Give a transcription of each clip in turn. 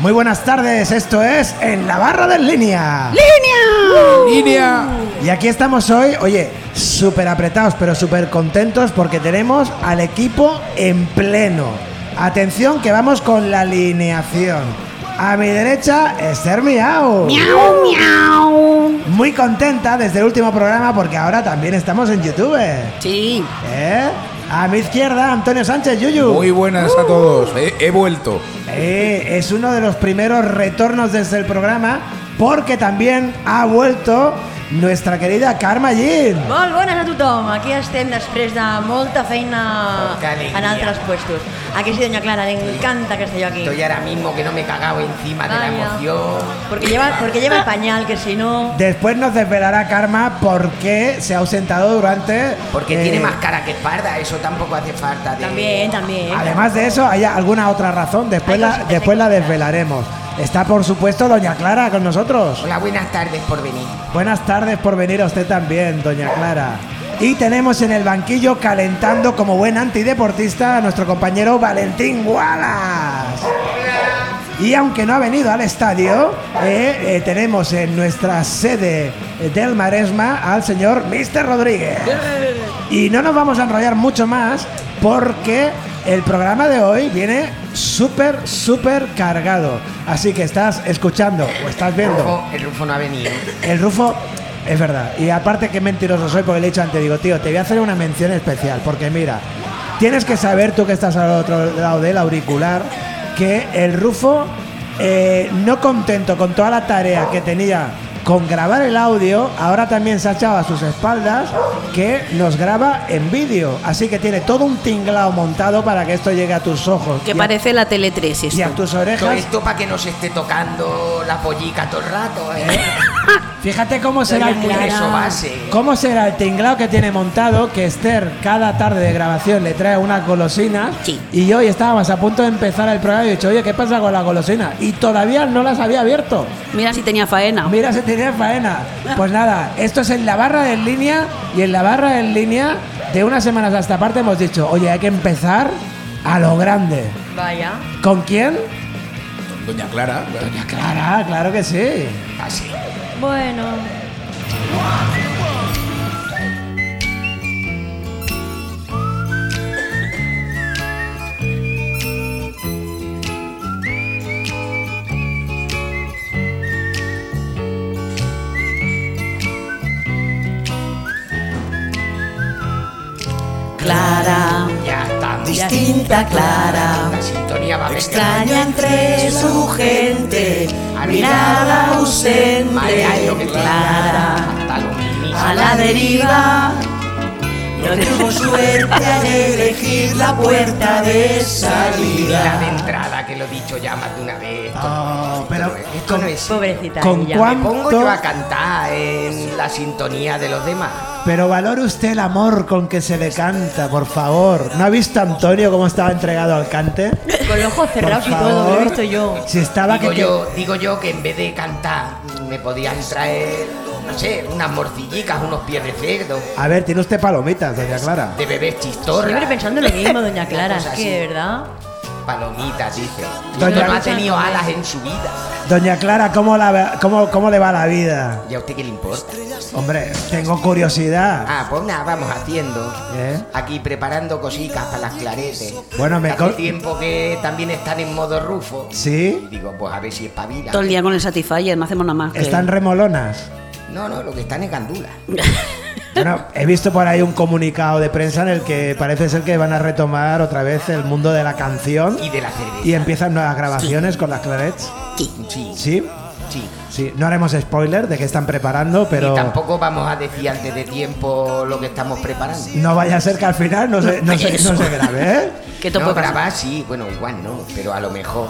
Muy buenas tardes, esto es En la Barra del Línea. ¡Línea! ¡Línea! Y aquí estamos hoy, oye, súper apretados, pero súper contentos porque tenemos al equipo en pleno. Atención que vamos con la alineación. A mi derecha, Esther Miau. ¡Miau, miau! Muy contenta desde el último programa porque ahora también estamos en YouTube. Sí. ¿Eh? A mi izquierda, Antonio Sánchez Yuyu. Muy buenas a todos. He, he vuelto. Eh, es uno de los primeros retornos desde el programa porque también ha vuelto nuestra querida Karma Jean. Molt bones a tothom. Aquí estem després de molta feina en altres puestos. Aquí sí, doña Clara, le encanta que esté yo aquí. Estoy ahora mismo que no me he cagado encima de la emoción. Porque lleva, porque lleva el pañal, que si no... Después nos desvelará Karma por qué se ha ausentado durante. Porque eh, tiene más cara que espalda, eso tampoco hace falta. De... También, también. Además de eso, hay alguna otra razón. Después la, después la desvelaremos. Está, por supuesto, Doña Clara con nosotros. Hola, buenas tardes por venir. Buenas tardes por venir a usted también, Doña Clara. Y tenemos en el banquillo calentando como buen antideportista a nuestro compañero Valentín Wallace. Y aunque no ha venido al estadio, eh, eh, tenemos en nuestra sede del Maresma al señor Mr. Rodríguez. Y no nos vamos a enrollar mucho más porque el programa de hoy viene súper, súper cargado. Así que estás escuchando o estás viendo Rufo, el Rufo no ha venido. el Rufo, es verdad. Y aparte que mentiroso soy porque le he dicho antes, digo, tío, te voy a hacer una mención especial. Porque mira, tienes que saber tú que estás al otro lado del auricular, que el Rufo, eh, no contento con toda la tarea que tenía con grabar el audio, ahora también se ha echado a sus espaldas que nos graba en vídeo. Así que tiene todo un tinglao montado para que esto llegue a tus ojos. Que a- parece la Tele 3 y a tus Todo orejas. esto para que no se esté tocando la pollica todo el rato, ¿eh? Fíjate cómo será el eso base. ¿Cómo será el tinglao que tiene montado? Que Esther cada tarde de grabación le trae unas golosinas. Sí. Y hoy estábamos a punto de empezar el programa y he dicho, oye, ¿qué pasa con la golosina? Y todavía no las había abierto. Mira si tenía faena. Mira, se tenía faena. Pues nada, esto es en la barra de en línea. Y en la barra de en línea, de unas semanas a esta parte, hemos dicho, oye, hay que empezar a lo grande. Vaya. ¿Con quién? Doña Clara. Doña Clara, claro que sí. Así. Bueno. Clara, Ya está. distinta Clara. La sintonía va. Extraña entre su gente, mirada ausente. Clara. A la deriva, no tuvo suerte al elegir la puerta de Y la de salida. entrada, que lo he dicho ya más de una vez. Oh, pero esto no- esto no es. Pobrecita ¿Con ella. cuán- Me pongo ¿Cuánto? yo a cantar en la sintonía de los demás. Pero valore usted el amor con que se le canta, por favor. ¿No ha visto a Antonio cómo estaba entregado al cante? Con los ojos cerrados y todo, lo he visto yo. Si estaba Digo que, que- yo, digo yo que en vez de cantar me podían traer, no sé, unas morcillicas, unos pies de cerdo, A ver, tiene usted palomitas, doña Clara. de bebés chistorra. Siempre pensando lo mismo, doña Clara. Es que, verdad. Palomitas, dice. Doña- no ha tenido alas en su vida. Doña Clara, ¿cómo, la, cómo, ¿cómo le va la vida? ¿Y a usted qué le importa? Hombre, tengo curiosidad. Ah, pues nada, vamos haciendo. ¿Eh? Aquí preparando cositas para las claretes. Bueno, me Hace tiempo que también están en modo rufo. ¿Sí? Y digo, pues a ver si espabila. Todo el día con el Satisfyer, no hacemos nada más. que- ¿Están remolonas? No, no, lo que están es gandula. Bueno, he visto por ahí un comunicado de prensa en el que parece ser que van a retomar otra vez el mundo de la canción Y de la cerveza. y empiezan nuevas grabaciones con las clarets. Sí. Sí, ¿Sí? sí. Sí, no haremos spoiler de qué están preparando, pero Y tampoco vamos a decir antes de tiempo lo que estamos preparando. no vaya a ser que al final no se, no se, no se grabe, ¿eh? Que todo no, grabar sí, bueno, igual no, pero a lo mejor.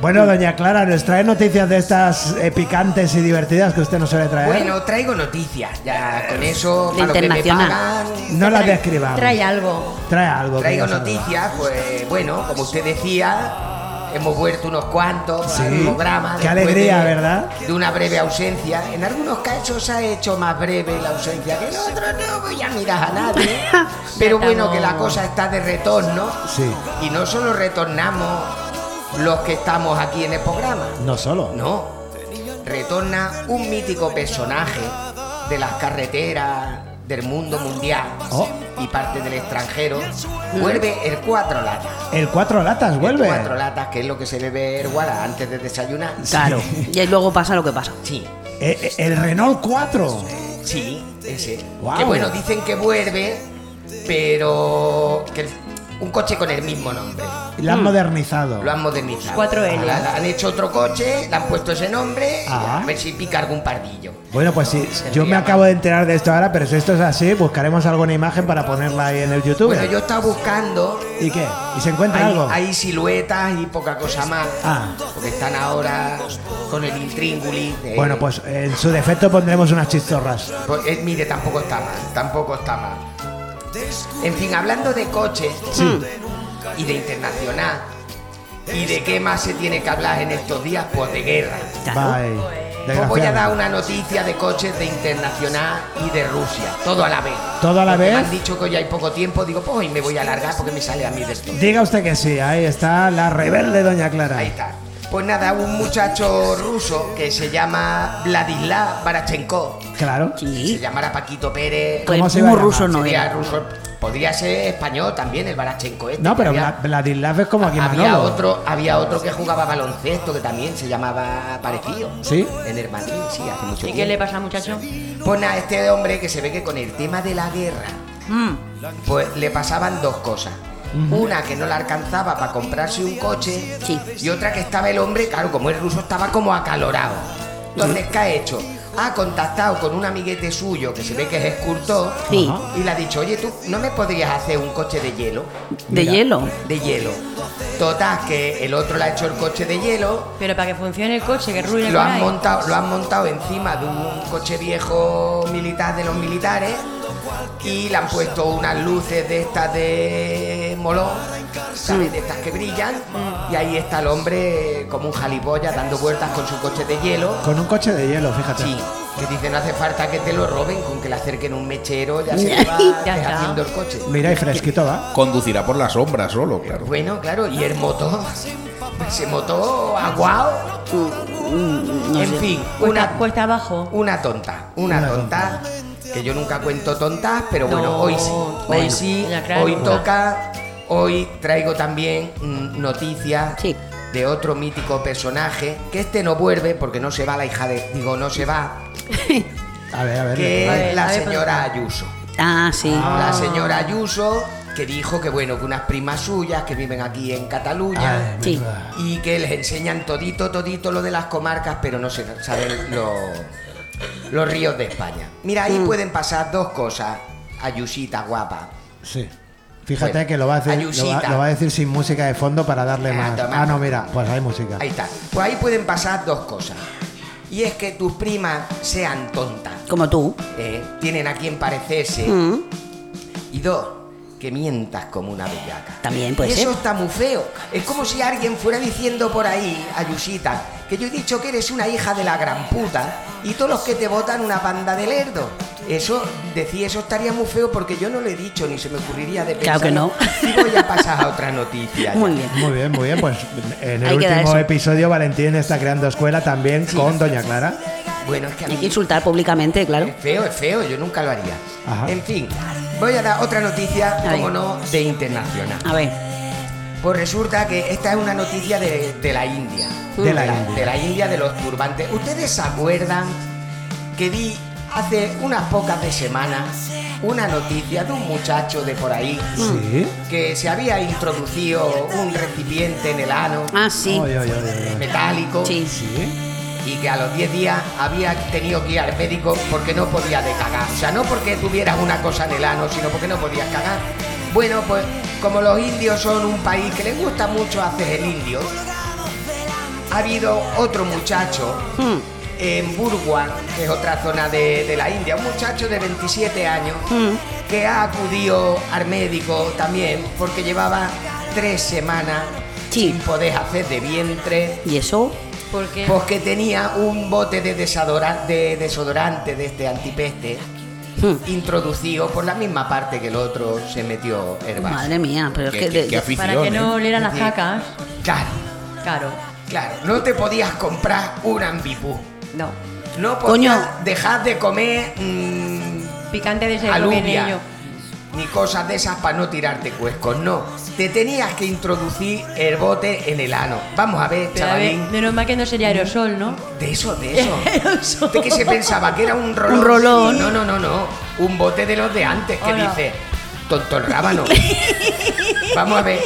Bueno, doña Clara, ¿nos trae noticias de estas eh, picantes y divertidas que usted nos suele traer? Bueno, traigo noticias, ya con eso, para lo que me pagan, no las describamos. Trae algo. Trae algo. traigo noticias, pues bueno, como usted decía, hemos vuelto unos cuantos Sí, al programa. qué alegría, de- ¿verdad? De una breve ausencia. En algunos casos se ha hecho más breve la ausencia que en otros, no voy a mirar a nadie. Pero bueno, que la cosa está de retorno. Sí. Y no solo retornamos los que estamos aquí en el programa. No solo. No. Retorna un mítico personaje de las carreteras del mundo mundial Oh. y parte del extranjero. Vuelve el cuatro latas. El cuatro latas vuelve. El cuatro latas, que es lo que se bebe el antes de desayunar. Claro. Y luego pasa lo que pasa. Sí, Eh, eh, el Renault 4. sí, ese. Guau. Que bueno, dicen que vuelve, pero que el- un coche con el mismo nombre. Lo han modernizado. Lo han modernizado. 4L. Ahora le han hecho otro coche, le han puesto ese nombre y Ah. a ver si pica algún pardillo. Bueno, pues sí, yo me acabo de enterar de esto ahora, pero si esto es así, buscaremos alguna imagen para ponerla ahí en el YouTube. Bueno, yo estaba buscando. ¿Y qué? ¿Y se encuentra Hay, algo? hay siluetas y poca cosa más. Ah. Porque están ahora con el intríngulis. de- Bueno, pues en su defecto pondremos unas chistorras. Pues, eh, mire, tampoco está mal, tampoco está mal. En fin, hablando de coches y de internacional y de qué más se tiene que hablar en estos días, pues de guerra. Claro. Bye. Os voy a dar una noticia de coches de internacional y de Rusia, todo a la vez. ¿Todo a la Porque vez? Me han dicho que hoy hay poco tiempo, digo, pues hoy me voy a alargar porque me sale a mí de esto. Diga usted que sí, ahí está la rebelde Doña Clara. Ahí está. Pues nada, un muchacho ruso que se llama Vladislav Barachenko. Claro. Se Sí. llamará Paquito Pérez. Pues ¿Cómo se iba a muy llamar? ruso no Sería era. ruso. Podría ser español también, el Barachenko este. No, pero había, Vladislav es como aquí había Manolo. otro, había otro que jugaba baloncesto que también se llamaba parecido. ¿Sí? En el Madrid, sí, hace mucho ¿Y tiempo. qué le pasa muchacho? Pues nada, este hombre que se ve que con el tema de la guerra, Mm. pues le pasaban dos cosas. Una que no le alcanzaba para comprarse un coche Sí. y otra que estaba el hombre, claro, como el ruso estaba como acalorado. Entonces, ¿qué ha hecho? Ha contactado con un amiguete suyo que se ve que es escultor Sí. y le ha dicho, oye, tú no me podrías hacer un coche de hielo, De Mira. hielo. de hielo. Total, que el otro le ha hecho el coche de hielo Pero para que funcione el coche, que ruine lo por han ahí. montado, lo han montado encima de un coche viejo militar de los militares y le han puesto unas luces de estas de molón, ¿sabes? De estas que brillan y ahí está el hombre como un jalipollas dando vueltas con su coche de hielo. Con un coche de hielo, fíjate. Sí, que dice no hace falta que te lo roben, con que le acerquen un mechero ya se va haciendo el coche. Mira, y fresquito va. Conducirá por la sombra solo, claro. Bueno, claro, y el motor, ese motor aguado, No en sé. fin, Cuesta, una, cuesta abajo. Una tonta, una, Una tonta, que yo nunca cuento tontas, pero bueno, No, hoy sí, hoy sí, hoy toca, hoy traigo también mm, noticias Sí. de otro mítico personaje, que este no vuelve porque no se va la hija de, digo, no se va, A ver, a ver. que A ver, es la ver, señora Ayuso. Ah, sí. La señora Ayuso, que dijo que bueno, que unas primas suyas que viven aquí en Cataluña, Sí. verdad. y que les enseñan todito, todito lo de las comarcas, pero no se saben los, los ríos de España. Mira, ahí Mm. pueden pasar dos cosas, Ayusita guapa. Sí. Fíjate Bueno, que lo va, a decir, lo, va, Ayusita. lo va a decir sin música de fondo para darle Ah, más. toma. Ah, no, mira, pues hay música. Ahí está. Pues ahí pueden pasar dos cosas. Y es que tus primas sean tontas, Como tú. ¿eh? tienen a quien parecerse. Mm. Y dos, que mientas como una bellaca. También puede y eso ser. está muy feo. Es como si alguien fuera diciendo por ahí, Ayusita, que yo he dicho que eres una hija de la gran puta y todos los que te votan una banda de lerdo. Eso, decía, eso estaría muy feo porque yo no lo he dicho ni se me ocurriría de pensar. Claro que no. Y voy a pasar a otra noticia. ya. Muy bien. Muy bien, muy bien. Pues en el último episodio Valentín está creando escuela también con Doña Clara. Bueno, es que a Hay que insultar públicamente, claro. es feo, es feo, yo nunca lo haría. Ajá. En fin, voy a dar otra noticia, como no, de internacional. A ver. Pues resulta que esta es una noticia de, de la India. De la India. De la India, de los turbantes. ¿Ustedes se acuerdan que vi hace unas pocas de semanas una noticia de un muchacho de por ahí Sí. que se había introducido un recipiente en el ano Ah, sí. Metálico Sí. Y que a los 10 días había tenido que ir al médico porque no podía de cagar. O sea, no porque tuvieras una cosa en el ano, sino porque no podías cagar. Bueno, pues como los indios son un país que les gusta mucho hacer el indio, ha habido otro muchacho Mm. en Burwan, que es otra zona de, de la India, un muchacho de 27 años que ha acudido al médico también porque llevaba tres semanas Sí. sin poder hacer de vientre. ¿Y eso? Porque Porque tenía un bote de desodorante, de desodorante de este antipeste Mm. introducido por la misma parte que el otro se metió vaso. Madre mía, pero es que... afición, para que no ¿eh? olieran las cacas. Claro. Claro. Claro, no te podías comprar un ambipú. No. No Coño. podías dejar de comer mm, Picante de ese alubia. Ni cosas de esas para no tirarte cuescos, no. Te tenías que introducir el bote en el ano. Vamos a ver, Pero a ver, chavalín. menos mal que no sería aerosol, ¿no? De eso, de eso. Aerosol. ¿De qué se pensaba? ¿Que era un rolón? Un rolón. No, no, no, no. Un bote de los de antes que Hola. dice, tonto el rábano. Vamos a ver.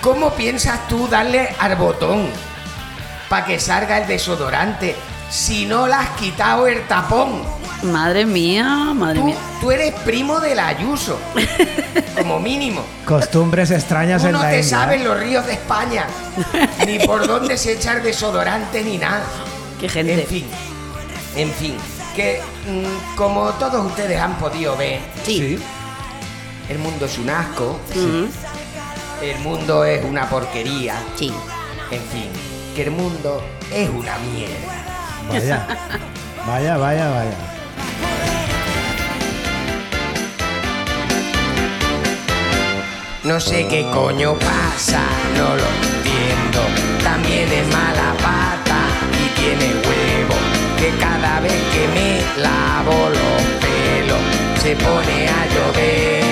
¿Cómo piensas tú darle al botón para que salga el desodorante si no le has quitado el tapón? Madre mía, madre Tú, mía. tú eres primo del Ayuso, como mínimo. Costumbres extrañas Tú en no la te India. sabes ¿eh? los ríos de España, ni por dónde se echa el desodorante ni nada. Qué gente. En fin, en fin, que mm, como todos ustedes han podido ver, Sí. el mundo es un asco, Ujú. el mundo es una porquería, Sí. en fin, que el mundo es una mierda. Vaya. Vaya, vaya, vaya. No sé qué coño pasa, no lo entiendo. También es mala pata y tiene huevo. Que cada vez que me lavo los pelos se pone a llover.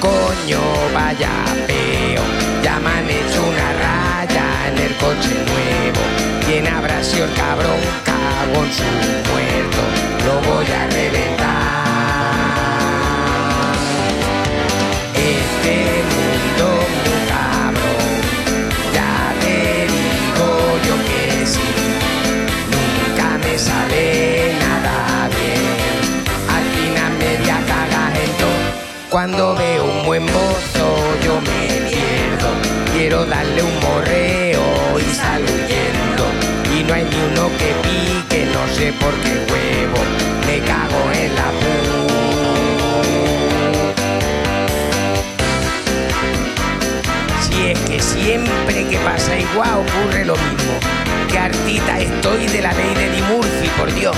Coño, vaya peo, ya me han hecho una raya en el coche nuevo. ¿Quién habrá el cabrón? Cago en su muerto, lo voy a reventar. Cuando veo un buen bozo yo me pierdo, quiero darle un morreo y salgo huyendo, y no hay ni uno que pique, no sé por qué huevo, me cago en la pu. Si es que siempre que pasa igual ocurre lo mismo. Que hartita estoy de la ley de Di Murphy, por Dios.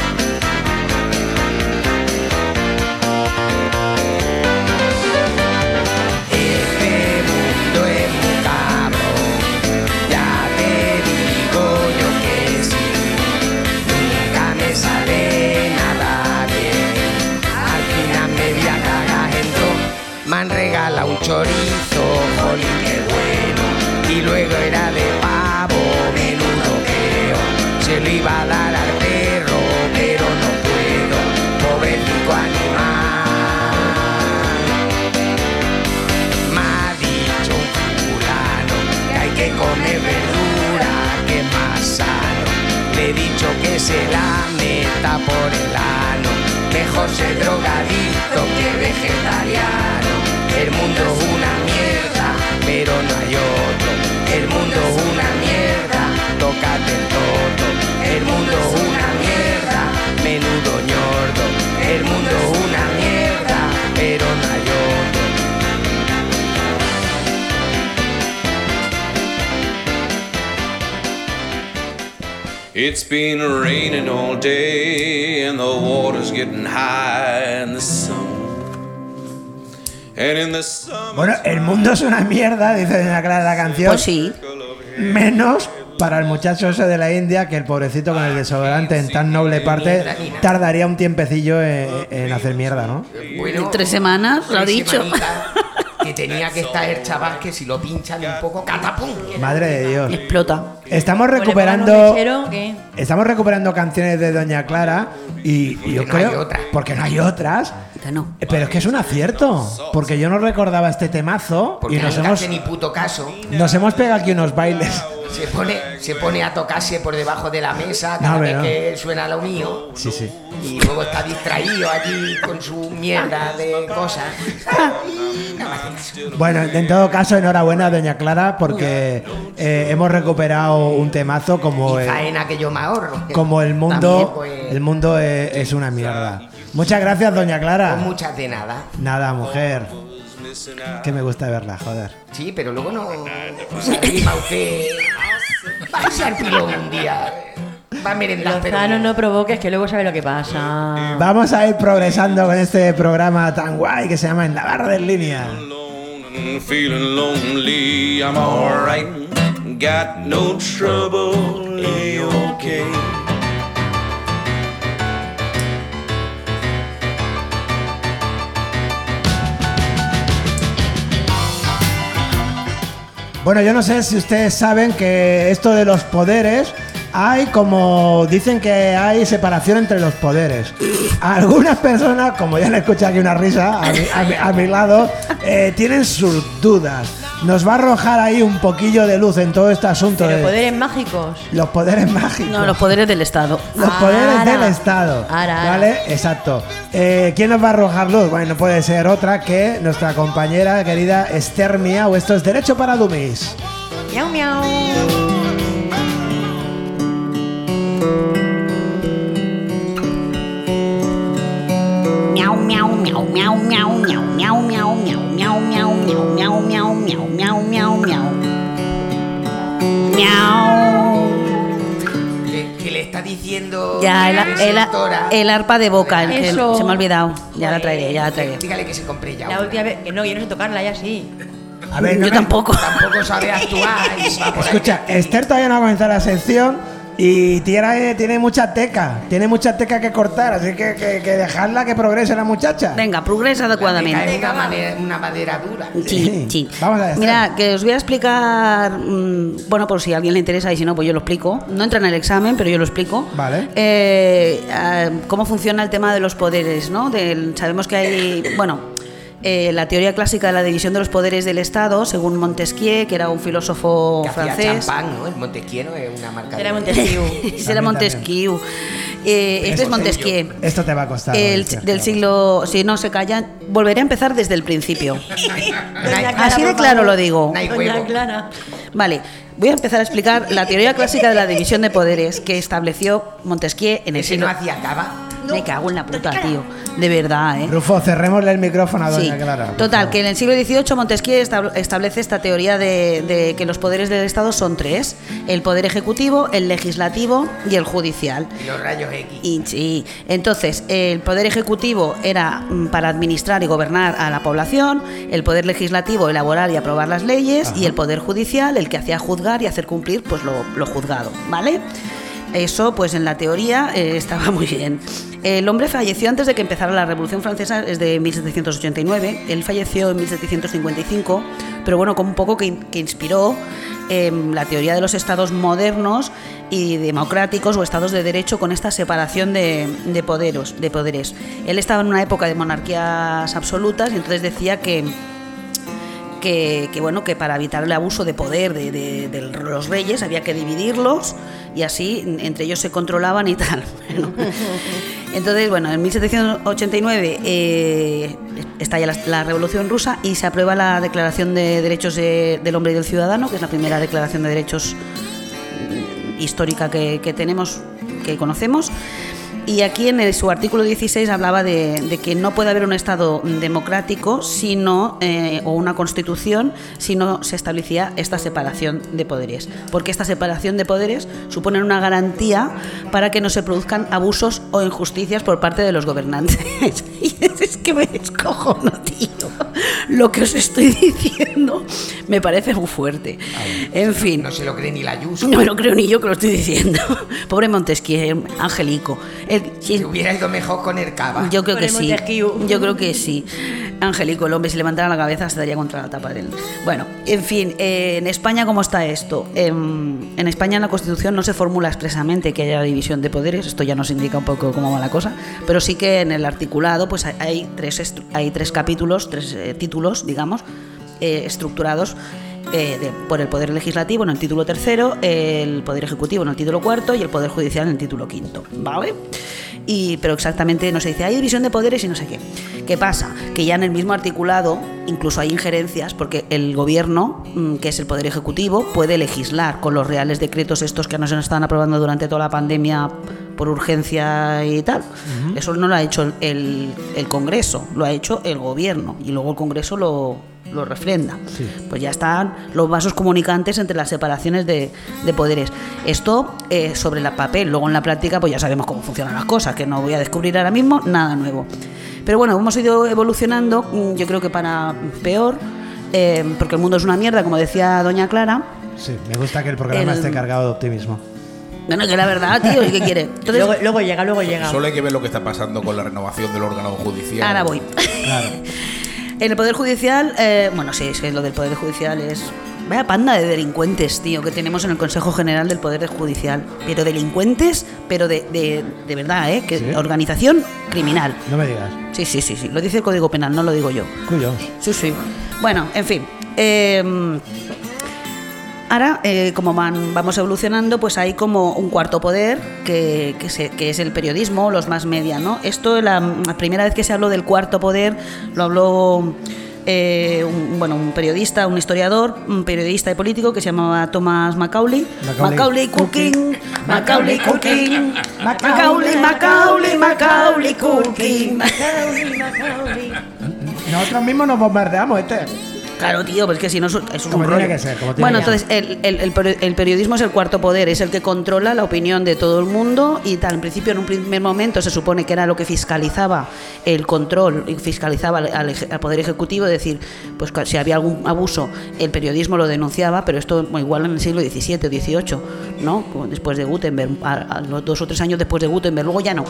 Chorizo, jolín, qué bueno. Y luego era de pavo, menudo peo. Se lo iba a dar al perro, pero no puedo, pobrecito animal. Me ha dicho un fulano que hay que comer verdura, que más sano. Le he dicho que se la meta por el ano. Mejor ser drogadicto que vegetariano. El mundo es una mierda, pero no hay otro. El mundo es una mierda, tócate todo. El mundo es una mierda, menudo ñordo. El mundo es una mierda, pero no hay otro. It's been raining all day and the water's getting high. And the summer, Bueno, el mundo es una mierda, dice Doña Clara la canción. Pues sí. Menos para el muchacho ese de la India, que el pobrecito con el desodorante en tan noble parte tardaría un tiempecillo en, en hacer mierda, ¿no? Bueno, Tres semanas, lo ha dicho. Tenía que estar el chaval que si lo pinchan un poco, catapum. Madre de Dios. Explota. Estamos recuperando. Estamos recuperando canciones de Doña Clara y, y yo creo. otras. Porque no hay otras. No. Pero es que es un acierto. Porque yo no recordaba este temazo Porque y no nos hemos, hace ni puto caso. nos hemos pegado aquí unos bailes. Se pone, se pone a tocarse por debajo de la mesa No, cada vez no. que suena lo mío. Sí, sí. Y luego está distraído allí con su mierda de cosas. Bueno, en todo caso, enhorabuena, Doña Clara, porque eh, hemos recuperado un temazo como Y el, faena que yo me ahorro. como el mundo. También, pues, El mundo es, es una mierda. Muchas gracias, Doña Clara. pues muchas de nada. Nada, mujer. Que me gusta verla, joder. Sí, pero luego no se arrima usted. Va a ser pilón un día. Va a merendar, pero. Lozano, no provoques que luego sabe lo que pasa. Vamos a ir progresando con este programa tan guay que se llama En la barra de línea. feeling lonely. I'm alright, got no trouble, okay. Bueno, yo no sé si ustedes saben que esto de los poderes hay como dicen que hay separación entre los poderes. Algunas personas, como ya le escuché aquí una risa a mi, lado, eh, tienen sus dudas. Nos va a arrojar ahí un poquillo de luz en todo este asunto Pero de poderes mágicos. los poderes mágicos. No, los poderes del Estado. Los poderes del Estado. Ara, ara. ¿Vale? Exacto. Eh, ¿Quién nos va a arrojar luz? Bueno, no puede ser otra que nuestra compañera querida Esther Miau. Esto es Derecho para Dummies. Miau, miau. Miau, miau, miau, miau, miau, miau, miau, miau, miau, miau, miau, miau, miau, miau, miau, miau, miau, miau. Miau. Que, le está diciendo Ya, el, la el- el arpa de boca, el que Eso. se me ha olvidado. Ya la traeré, ya la traeré. Dígale que se compre ya. La una. última vez. Que no, yo no sé tocarla, ya sí. A ver, no Yo me- tampoco. Tampoco sabe actuar. y va por ahí. Escucha, Esther todavía no ha comenzado la sección y tiene, tiene mucha teca. Tiene mucha teca que cortar, así que, que, que dejarla que progrese la muchacha. Venga, progresa adecuadamente. una, manera- una madera dura. Sí, sí. Vamos a ver, Mira, que os voy a explicar, mm, bueno, por si a alguien le interesa y si no, pues yo lo explico. No entra en el examen, pero yo lo explico. Vale. Eh, ah, cómo funciona el tema de los poderes, ¿no? Del- sabemos que hay, bueno, eh, la teoría clásica de la división de los poderes del Estado, según Montesquieu, que era un filósofo Que hacía francés. champán, ¿no? El Montesquieu no es una marca Era Montesquieu. Era Montesquieu. Eh, este es Montesquieu. Esto te va a costar. El, del siglo, si no se calla, volveré a empezar desde el principio. Clara, Así de claro lo digo. Doña. Clara. Vale, voy a empezar a explicar la teoría clásica de la división de poderes que estableció Montesquieu en el siglo... no hacía cava. Me cago en la puta, tío. De verdad, ¿eh? Rufo, cerrémosle el micrófono a Doña Sí. Clara. Total, favor. que en el siglo XVIII Montesquieu estab- establece esta teoría de, de que los poderes del Estado son tres: el poder ejecutivo, el legislativo y el judicial. Y los rayos X. Y, sí, entonces el poder ejecutivo era mm, para administrar y gobernar a la población, el poder legislativo elaborar y aprobar las leyes y el poder judicial el que hacía juzgar y hacer cumplir pues lo, lo juzgado, ¿vale? Eso pues en la teoría eh, estaba muy bien. El hombre falleció antes de que empezara la Revolución Francesa, es de 1789, él falleció en 1755, pero bueno, como un poco que, que inspiró em, la teoría de los estados modernos y democráticos o estados de derecho con esta separación de, de poderos, de poderes. Él estaba en una época de monarquías absolutas y entonces decía que, que, bueno que para evitar el abuso de poder de, de- de los reyes había que dividirlos y así entre ellos se controlaban y tal. Entonces, bueno, en 1789 eh, estalla la, Revolución Rusa y se aprueba la Declaración de Derechos de- del Hombre y del Ciudadano, que es la primera declaración de derechos mm, histórica que tenemos, que conocemos. Y aquí en el- su artículo 16 hablaba de, que no puede haber un Estado democrático sino, eh, o una constitución si no se establecía esta separación de poderes. Porque esta separación de poderes supone una garantía para que no se produzcan abusos o injusticias por parte de los gobernantes. Es que me descojono, tío. Lo que os estoy diciendo me parece muy fuerte. En fin. No se lo cree ni la Ayuso. No me lo creo ni yo que lo estoy diciendo. Pobre Montesquieu, Angelico. El- sí, hubiera ido mejor con el cava. yo creo que Pobre sí. Montesquieu. Yo creo que sí. Angelico, el hombre, si levantara la cabeza se daría contra la tapa de él. Bueno, en fin, eh, en España, ¿cómo está esto? En, en España, en la Constitución no se formula expresamente que haya división de poderes. Esto ya nos indica un poco cómo va la cosa. Pero sí que en el articulado, pues hay- hay tres, hay tres capítulos, tres eh, títulos, digamos, eh, estructurados eh, por el Poder Legislativo en el título tercero, el Poder Ejecutivo en el título cuarto y el Poder Judicial en el título quinto. ¿Vale? Y, pero exactamente no se dice, hay división de poderes y no sé qué. ¿Qué pasa? Que ya en el mismo articulado incluso hay injerencias porque el gobierno, mm, que es el Poder Ejecutivo, puede legislar con los reales decretos estos que nos están aprobando durante toda la pandemia por urgencia y tal. Eso no lo ha hecho el, el Congreso, lo ha hecho el gobierno y luego el Congreso lo, lo refrenda. Pues ya están los vasos comunicantes entre las separaciones de, de poderes. Esto eh, sobre el papel, luego en la práctica pues ya sabemos cómo funcionan las cosas, que no voy a descubrir ahora mismo nada nuevo. Pero bueno, hemos ido evolucionando, mm, yo creo que para peor. eh, porque el mundo es una mierda, como decía doña Clara. Sí, me gusta que el programa El- esté cargado de optimismo. Bueno, que la verdad, tío, ¿y qué quiere? Entonces, Luego, luego llega, luego llega. Solo hay que ver lo que está pasando con la renovación del órgano judicial. ahora voy. Claro. En el Poder Judicial, eh, bueno, sí, es que lo del Poder Judicial es. Vaya panda de delincuentes, tío, que tenemos en el Consejo General del Poder Judicial. Pero delincuentes, pero de, de, de verdad, ¿eh? Que ¿Sí? Organización criminal. No me digas. Sí, sí, sí, sí. Lo dice el Código Penal, no lo digo yo. Cuyos. Sí, sí. Bueno, en fin. eh, ahora, eh, como van, vamos evolucionando, pues hay como un cuarto poder, que, que se- que es el periodismo, los más media, ¿no? Esto, la, primera vez que se habló del cuarto poder, lo habló... eh, un, bueno, un periodista, un historiador, un periodista y político que se llamaba Thomas Macaulay. Macaulay Macaulay Culkin, Macaulay Culkin, Macaulay, Macaulay, Macaulay, Macaulay Culkin. Nosotros mismos nos bombardeamos, este. Claro, tío, pues que si no, eso es un rollo. que ser, bueno, entonces el, el- el peri- el periodismo es el cuarto poder, es el que controla la opinión de todo el mundo y tal. En principio, en un primer momento se supone que era lo que fiscalizaba el control y fiscalizaba al, al poder ejecutivo, es decir, pues si había algún abuso, el periodismo lo denunciaba, pero esto igual en el siglo XVII o XVIII, ¿no? Después de Gutenberg, a- a los dos o tres años después de Gutenberg, luego ya no.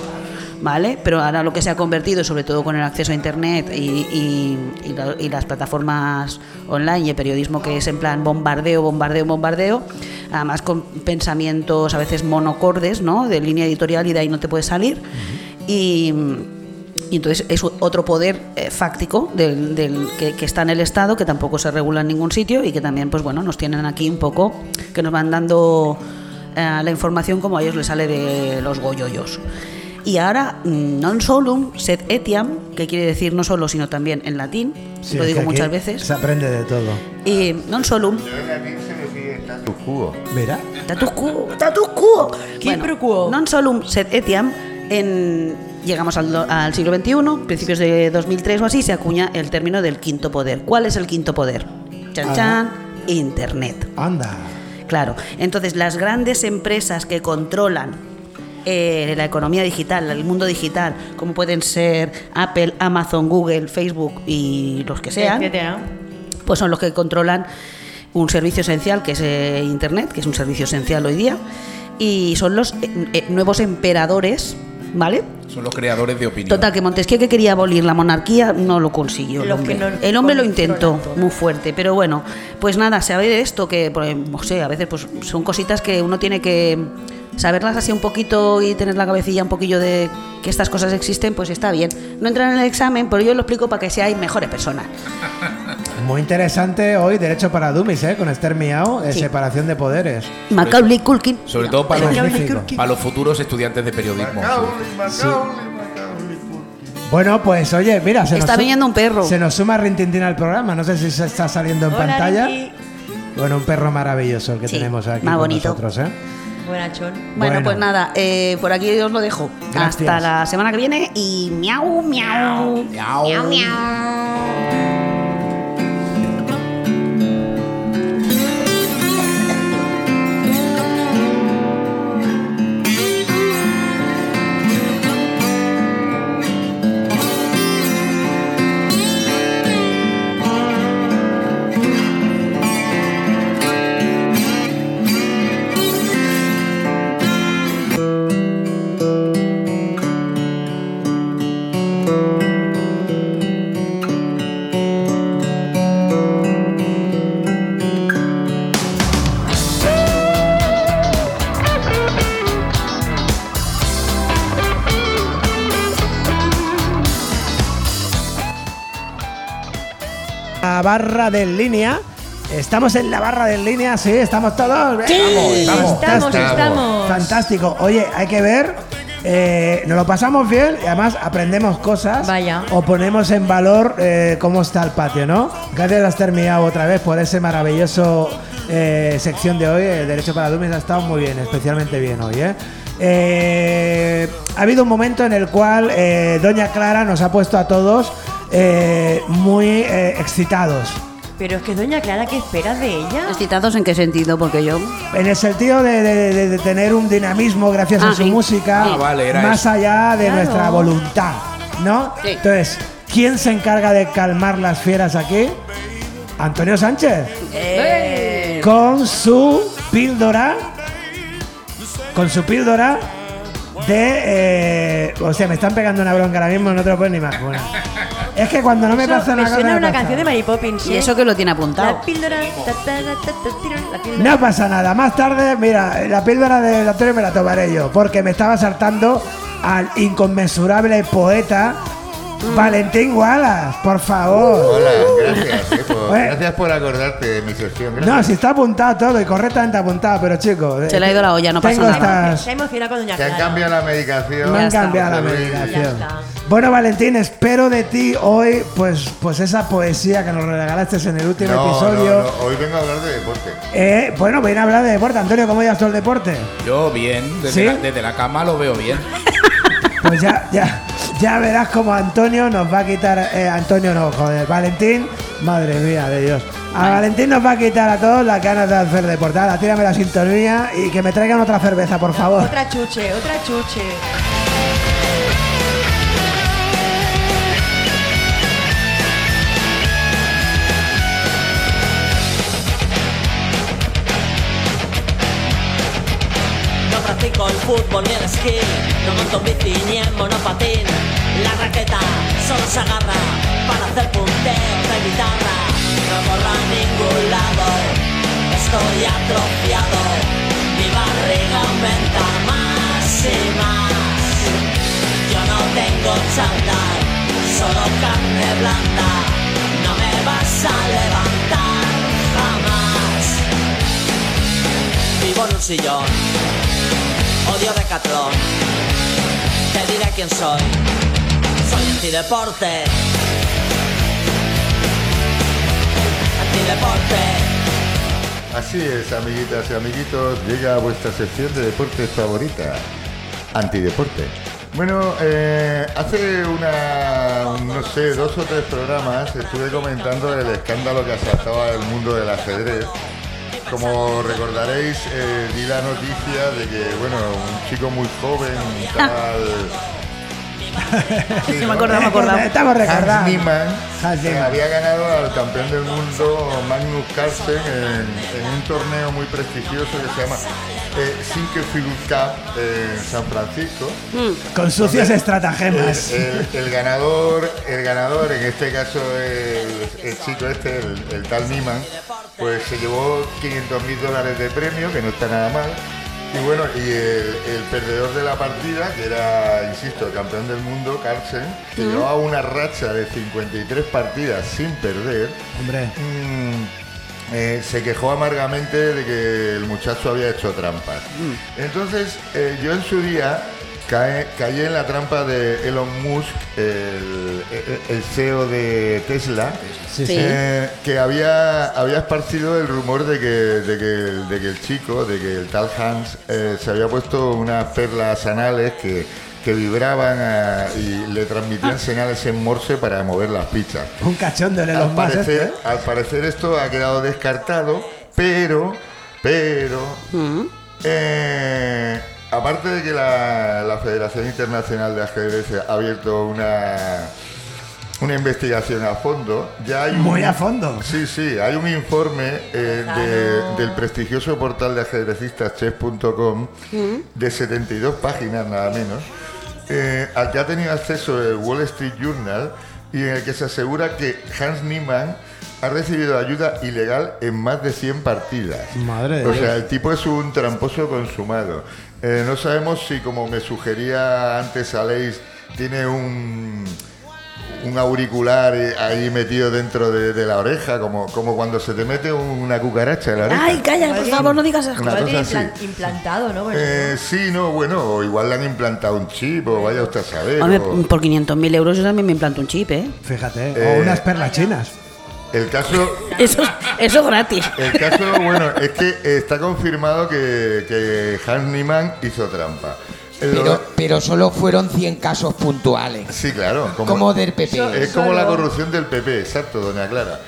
¿Vale? Pero ahora lo que se ha convertido, sobre todo con el acceso a Internet y, y- y la- y las plataformas online y el periodismo que es en plan bombardeo, bombardeo, bombardeo, además con pensamientos a veces monocordes, ¿no? De línea editorial y de ahí no te puedes salir. Y. Y entonces es otro poder eh, fáctico del, del- que, que está en el Estado, que tampoco se regula en ningún sitio y que también, pues bueno, nos tienen aquí un poco, que nos van dando eh, la información como a ellos les sale de los goyoyos. Y ahora, mm, non solum sed etiam, que quiere decir no solo, sino también en latín, Sí, lo digo muchas veces, Se aprende de todo. y non solum, status quo, status quo. Pro quo. Non solum sed etiam, en, llegamos al, al siglo XXI, principios de 2003 o así, se acuña el término del quinto poder. ¿Cuál es el quinto poder? Chan, chan, Internet. Anda. Claro, entonces las grandes empresas que controlan eh, la economía digital, el mundo digital, como pueden ser Apple, Amazon, Google, Facebook y los que sean, Etcétera. pues son los que controlan un servicio esencial que es eh, Internet, que es un servicio esencial hoy día, y son los eh, eh, nuevos emperadores, ¿vale? Son los creadores de opinión. Total, que Montesquieu que quería abolir la monarquía no lo consiguió. El hombre, que no El hombre lo intentó muy fuerte, pero bueno, pues nada, se sabe de esto que, pues, no sé, a veces pues son cositas que uno tiene que saberlas así un poquito y tener la cabecilla un poquillo de que estas cosas existen, pues está bien. No entran en el examen, pero yo lo explico para que seáis mejores personas. Muy interesante hoy, Derecho para Dummies, ¿eh? Con Esther Miao, eh, Sí. separación de poderes. Macaulay Culkin. Sobre todo para los, Magnífico. para los futuros estudiantes de periodismo. sí. Bueno, pues oye, mira, se Está nos, viniendo un perro. Se nos suma Rintintín al programa. No sé si se está saliendo en Hola, pantalla. Ricky. Bueno, un perro maravilloso el que Sí, tenemos aquí más con bonito. nosotros, ¿eh? Buenachón. Bueno, Bueno. pues nada, eh, por aquí os lo dejo. Gracias. Hasta la semana que viene y miau, miau. Miau. La barra de línea. Estamos en la barra de línea, sí, estamos todos. Estamos, estamos. Estamos, Fantástico. estamos. Fantástico. Oye, hay que ver. eh, nos lo pasamos bien y además aprendemos cosas. Vaya. O ponemos en valor eh, cómo está el patio, ¿no? Gracias a Esther Miao otra vez por ese maravilloso eh, sección de hoy. El Derecho para Dummies ha estado muy bien, especialmente bien hoy, ¿eh? Eh, ha habido un momento en el cual eh, Doña Clara nos ha puesto a todos eh, muy eh, excitados. Pero es que doña Clara, ¿qué esperas de ella? ¿Excitados en qué sentido? Porque yo. En el sentido de, de- de- de tener un dinamismo gracias a Ah, su sí. música, Ah, vale, era más eso. allá de Claro. nuestra voluntad, ¿no? Sí. Entonces, ¿quién se encarga de calmar las fieras aquí? Antonio Sánchez. Eh, Con su píldora. Con su píldora de. eh, o sea, me están pegando una bronca ahora mismo, no te lo puedes ni imaginar. Es que cuando no me Eso pasa me una cosa. suena me una pasa. canción de Mary Poppins. y ¿eh? eso que lo tiene apuntado. La píldora. ta, ta, ta, ta, tira, la píldora. No pasa nada, más tarde, mira, la píldora de Antonio me la tomaré yo, porque me estaba saltando al inconmensurable poeta Valentín Wallace, por favor. Hola, gracias, eh, por, Bueno. gracias por acordarte de mi. Gracias. No, si está apuntado todo y correctamente apuntado, pero chicos. Se le ha ido la olla, no pasa tengo nada. estas- Se emociona con Doña Te han Clara. cambiado la medicación. Me han está, cambiado la Luis. medicación. Ya está. Bueno, Valentín, espero de ti hoy, pues, pues esa poesía que nos regalaste en el último No, episodio. no, no, hoy vengo a hablar de deporte. Eh, bueno, ven a hablar de deporte. Antonio, ¿cómo llevas tú el deporte? Yo bien, desde, ¿Sí? la, desde la cama lo veo bien. Pues ya, ya, ya verás como Antonio nos va a quitar. eh, Antonio no, joder, Valentín, madre mía de Dios. A Valentín nos va a quitar a todos las ganas de hacer deportada. Tírame la sintonía y que me traigan otra cerveza, por favor. Otra chuche, otra chuche. Fútbol ni el esquí, no monto en bici ni en monopatín. La raqueta solo se agarra para hacer punteos de guitarra. No corro a ningún lado, estoy atrofiado. Mi barriga aumenta más y más. Yo no tengo chándal, solo carne blanda. No me vas a levantar jamás. Vivo en un sillón odio Decathlon. Te diré quién soy. Soy antideporte. Antideporte. Así es, amiguitas y amiguitos, llega vuestra sección de deportes favorita, antideporte. Bueno, eh, hace una, no sé, dos o tres programas estuve comentando el escándalo que asaltaba el mundo del ajedrez. Como recordaréis, eh, di la noticia de que, bueno, un chico muy joven, tal... Sí, me acordaba, me acordaba. Estamos Hans recordando. Niemann Hans Niemann. había ganado al campeón del mundo Magnus Carlsen en, en un torneo muy prestigioso que se llama eh, Sinquefield Cup en San Francisco. Con sucios El, estratagemas. el- el ganador, el ganador, en este caso el, el chico este, el, el tal Niemann, pues se llevó 500 mil dólares de premio, que no está nada mal. Y bueno, y el, el perdedor de la partida, que era, insisto, el campeón del mundo, Carlsen, que llevaba una racha de 53 partidas sin perder, Hombre. Mm, eh, se quejó amargamente de que el muchacho había hecho trampas. Entonces, eh, yo en su día cae- caí en la trampa de Elon Musk, el, el- CEO de Tesla, Sí, Sí. sí. eh, que había, había esparcido el rumor de que, de, que, el- de que el chico, de que el tal Hans, eh, se había puesto unas perlas anales que, que vibraban ah, y le transmitían señales en morse para mover las pizzas. Un cachondo de Al los más. parecer, este, ¿eh? al parecer esto ha quedado descartado, pero, pero, eh, aparte de que la, la Federación Internacional de Ajedrez ha abierto una, una investigación a fondo, ya hay un- Muy a fondo. Sí, sí, hay un informe eh, de- del prestigioso portal de ajedrecistas chess.com de 72 páginas nada menos, eh, al que ha tenido acceso el Wall Street Journal y en el que se asegura que Hans Niemann ha recibido ayuda ilegal en más de 100 partidas. Madre de O sea, el tipo es un tramposo consumado. Eh, no sabemos si, como me sugería antes Aleix, tiene un, un auricular eh, ahí metido dentro de, de la oreja, como, como cuando se te mete una cucaracha en la oreja. Ay, calla, por favor, no digas esas Una cosa tiene así. implantado, ¿no? Bueno, Eh, sí, no, bueno, o igual le han implantado un chip, o vaya usted a saber. Hombre, o- por 500.000 euros yo también me implanto un chip, ¿eh? Fíjate. Eh, o unas perlas chinas. El caso, Eso, eso gratis. el caso, bueno, es que está confirmado que, que Hans Niemann hizo trampa. Pero, pero solo fueron 100 casos puntuales. sí, claro. Como del PP. Es como la corrupción del PP, exacto, doña Clara.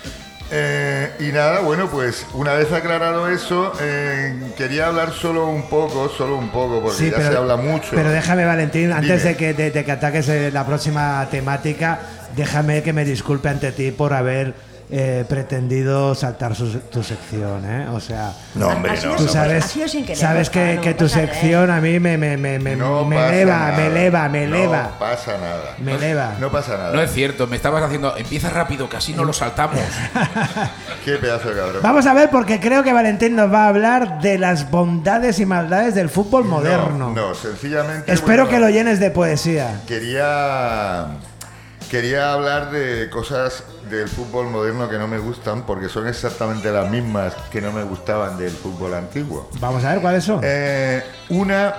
Eh, y nada, bueno, pues una vez aclarado eso, eh, quería hablar solo un poco, solo un poco, porque Sí, ya pero, se habla mucho. Pero déjame, Valentín, antes de que, de, de que ataques eh, la próxima temática, déjame que me disculpe ante ti por haber eh, pretendido saltar su- tu sección, ¿eh? O sea, No, hombre, no. tú no, sabes, querer, sabes que, no que tu ¿eh? sección a mí me, me, me, me, No me eleva, nada. me eleva, me No eleva, pasa nada. me eleva. No pasa nada. No es cierto, me estabas haciendo. Empieza rápido, que así no lo saltamos. Qué pedazo de cabrón. Vamos a ver porque creo que Valentín nos va a hablar de las bondades y maldades del fútbol moderno. No, no, sencillamente. Espero bueno, que lo llenes de poesía. Quería. Quería hablar de cosas del fútbol moderno que no me gustan porque son exactamente las mismas que no me gustaban del fútbol antiguo. Vamos a ver cuáles son. Eh, una,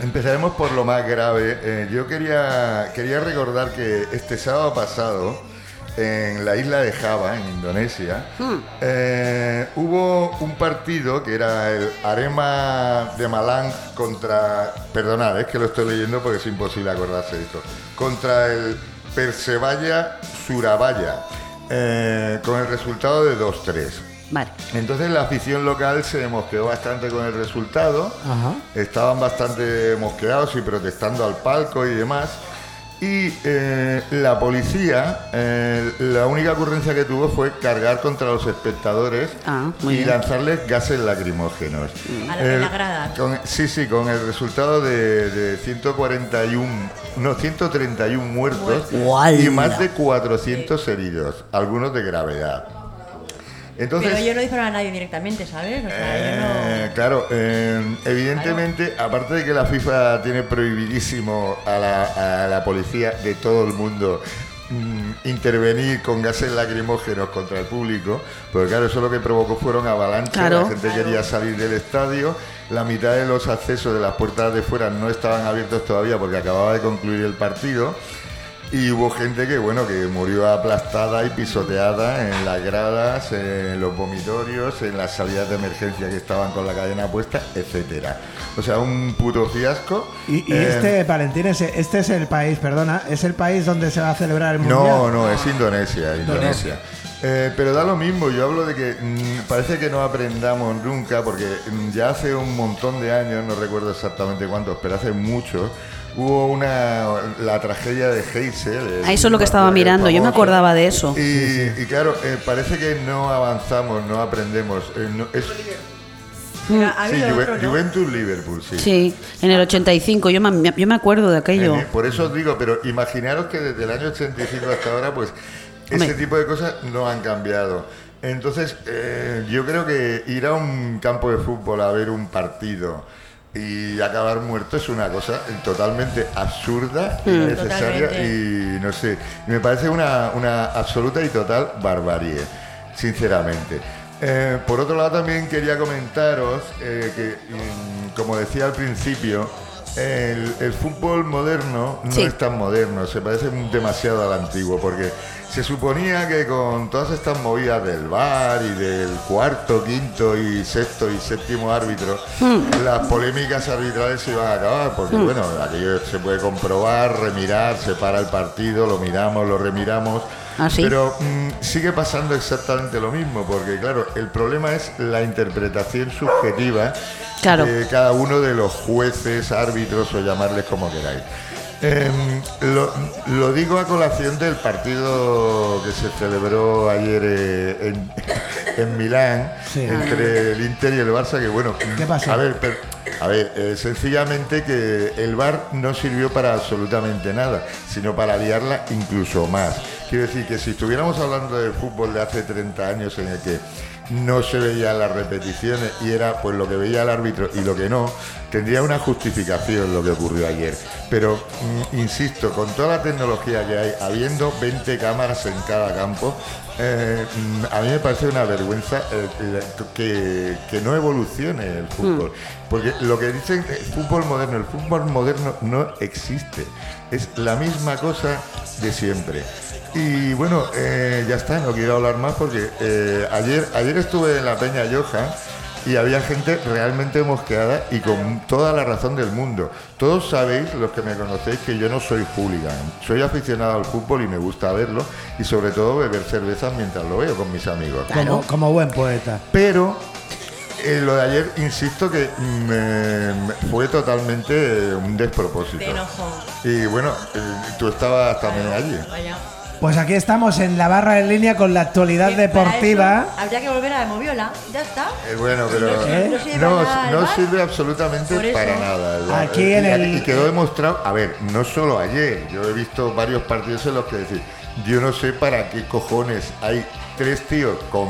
empezaremos por lo más grave. Eh, yo quería, quería recordar que este sábado pasado, en la isla de Java, en Indonesia, eh, hubo un partido que era el Arema de Malang contra. Perdonad, es que lo estoy leyendo porque es imposible acordarse de esto. Contra el Persebaya Surabaya, eh, con el resultado de 2-3. Vale. Entonces la afición local se mosqueó bastante con el resultado, Ajá. estaban bastante mosqueados y protestando al palco y demás. Y eh, la policía, eh, la única ocurrencia que tuvo fue cargar contra los espectadores Ah, y bien. lanzarles gases lacrimógenos. A la- en la El- grada. con- sí, sí, con el resultado de, de 141, no, 131 muertos ¡Guala! y más de 400 heridos, algunos de gravedad. Entonces, Pero yo no disparaba a nadie directamente, ¿sabes? O sea, eh, Claro, eh, evidentemente, aparte de que la FIFA tiene prohibidísimo a la, a la policía de todo el mundo mm, intervenir con gases lacrimógenos contra el público, porque claro, eso lo que provocó fueron avalanchas, Claro. la gente quería salir del estadio, la mitad de los accesos de las puertas de fuera no estaban abiertos todavía porque acababa de concluir el partido. Y hubo gente que, bueno, que murió aplastada y pisoteada en las gradas, en los vomitorios, en las salidas de emergencia que estaban con la cadena puesta, etcétera. O sea, un puto fiasco. Y, y Eh, este, Valentín, es- este es el país, perdona, es el país donde se va a celebrar el Mundial. No, no, es Indonesia, Indonesia. Eh, pero da lo mismo, yo hablo de que mm, parece que no aprendamos nunca, porque mm, ya hace un montón de años, no recuerdo exactamente cuántos, pero hace mucho, hubo una la tragedia de Heysel. Ah, eso es lo que estaba mirando, yo me acordaba de eso. Y, y claro, eh, parece que no avanzamos, no aprendemos. eh, no- es, Pero ha sí, habido Juve- otro, ¿no? Juventus Liverpool, sí. Sí, en el 85, yo me, yo me acuerdo de aquello. Por eso os digo, pero imaginaros que desde el año 85 hasta ahora, pues Hombre. ese tipo de cosas no han cambiado. Entonces, eh, yo creo que ir a un campo de fútbol a ver un partido y acabar muerto es una cosa totalmente absurda, innecesaria Totalmente. y no sé, me parece una, una absoluta y total barbarie, sinceramente. Eh, por otro lado, también quería comentaros eh, que, mm, como decía al principio, el, el fútbol moderno no Sí. es tan moderno, se parece demasiado al antiguo, porque se suponía que con todas estas movidas del VAR y del cuarto, quinto y sexto y séptimo árbitro, las polémicas arbitrales se iban a acabar, porque bueno, aquello se puede comprobar, remirar, se para el partido, lo miramos, lo remiramos. ¿Ah, sí? Pero mm, sigue pasando exactamente lo mismo, porque claro, el problema es la interpretación subjetiva Claro. de cada uno de los jueces, árbitros o llamarles como queráis. Em, lo, lo digo a colación del partido que se celebró ayer eh, en, en Milán Sí. entre el Inter y el Barça, que bueno, ¿Qué pasó? a ver, pero- a ver, eh, sencillamente que el VAR no sirvió para absolutamente nada, sino para liarla incluso más. Quiero decir que si estuviéramos hablando del fútbol de hace 30 años en el que no se veían las repeticiones y era pues lo que veía el árbitro y lo que no, tendría una justificación lo que ocurrió ayer. Pero, mm, insisto, con toda la tecnología que hay, habiendo 20 cámaras en cada campo, eh, mm, a mí me parece una vergüenza eh, que, que no evolucione el fútbol. Porque lo que dicen el fútbol moderno, el fútbol moderno no existe. Es la misma cosa de siempre. Y bueno, eh, ya está, no quiero hablar más porque eh, ayer, ayer estuve en la Peña Johan y había gente realmente mosqueada y con toda la razón del mundo. Todos sabéis, los que me conocéis, que yo no soy hooligan. Soy aficionado al fútbol y me gusta verlo y sobre todo beber cervezas mientras lo veo con mis amigos. Como, como buen poeta. Pero eh, lo de ayer, insisto que me- me- fue totalmente eh, un despropósito. Te enojo. Y bueno, eh, tú estabas también allí. Vaya. Pues aquí estamos en la barra en línea con la actualidad deportiva. eso Habría que volver a la moviola. Ya está. Eh, bueno, pero ¿Eh? No sirve no, no absolutamente para nada. Aquí Y- en el- Y quedó demostrado, a ver, no solo ayer, yo he visto varios partidos en los que decir, yo no sé para qué cojones hay tres tíos con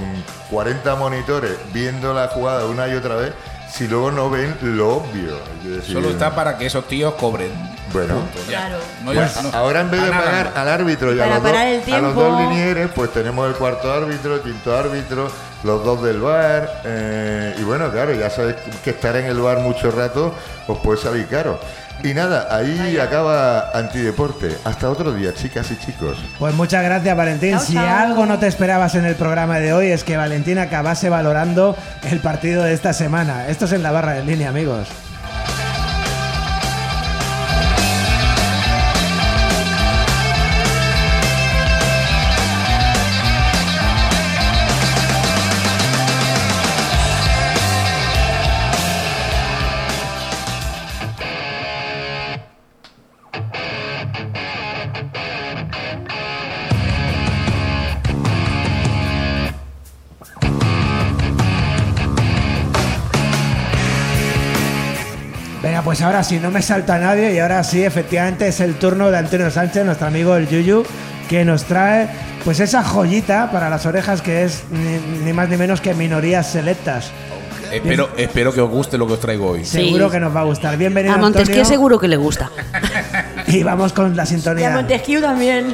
40 monitores viendo la jugada una y otra vez si luego no ven lo obvio. Decir, Solo está para que esos tíos cobren. Bueno. Punto, ya. Claro. No, Pues no. ahora en vez de pagar al árbitro y a los, a dos linieres, pues tenemos el cuarto árbitro, el quinto árbitro, los dos del bar. eh, y bueno, claro, ya sabes que estar en el bar mucho rato os puede salir caro. Y nada, ahí acaba Antideporte. Hasta otro día, chicas y chicos. Pues muchas gracias, Valentín. Chao, si chao. algo no te esperabas en el programa de hoy es que Valentín acabase valorando el partido de esta semana. Esto es en la barra en línea, amigos. Ahora sí, no me salta nadie y ahora sí, efectivamente es el turno de Antonio Sánchez, nuestro amigo el Yuyu, que nos trae pues esa joyita para las orejas que es ni, ni más ni menos que minorías selectas. Espero, espero que os guste lo que os traigo hoy. Sí. Seguro que nos va a gustar. Bienvenido A Montesquieu Antonio. seguro que le gusta. Y vamos con la Y a sintonía. Montesquieu también.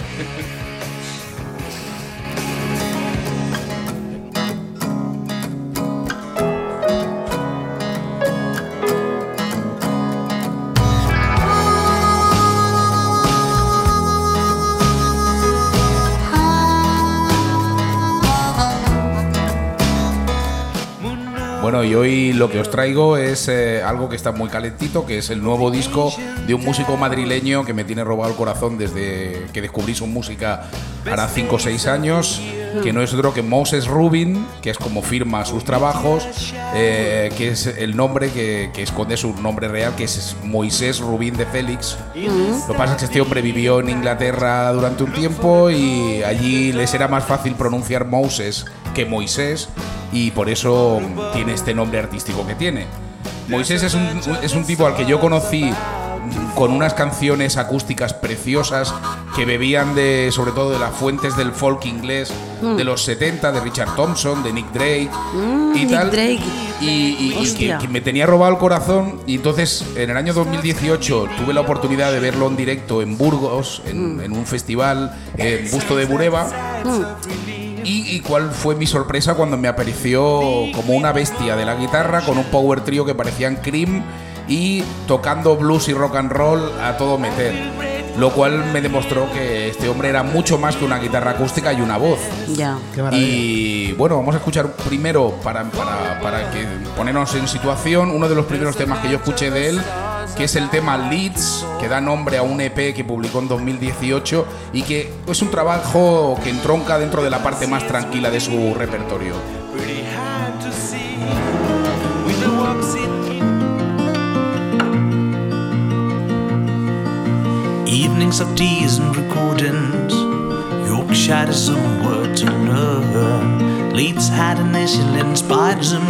Y hoy lo que os traigo es eh, algo que está muy calentito, que es el nuevo disco de un músico madrileño que me tiene robado el corazón desde que descubrí su música hará 5 o 6 años, que no es otro que Moses Rubin, que es como firma sus trabajos, eh, que es el nombre que, que esconde su nombre real, que es Moisés Rubin de Félix. Lo que pasa es que este hombre vivió en Inglaterra durante un tiempo y allí les era más fácil pronunciar Moses que Moisés y por eso tiene este nombre artístico que tiene. Moisés es un, es un tipo al que yo conocí con unas canciones acústicas preciosas que bebían de sobre todo de las fuentes del folk inglés de los 70 de Richard Thompson, de Nick Drake y Nick tal. Drake. y, y- y que, que me tenía robado el corazón y entonces en el año 2018 tuve la oportunidad de verlo en directo en Burgos en, en un festival en Busto de Bureba y, y cuál fue mi sorpresa cuando me apareció como una bestia de la guitarra con un power trio que parecían Cream y tocando blues y rock and roll a todo meter. Lo cual me demostró que este hombre era mucho más que una guitarra acústica y una voz. Ya. Y bueno, vamos a escuchar primero, para, para, para que ponernos en situación, uno de los primeros temas que yo escuché de él, que es el tema Leeds, que da nombre a un EP que publicó en 2018 y que es un trabajo que entronca dentro de la parte más tranquila de su repertorio. Evenings of teas and recordings. Leeds had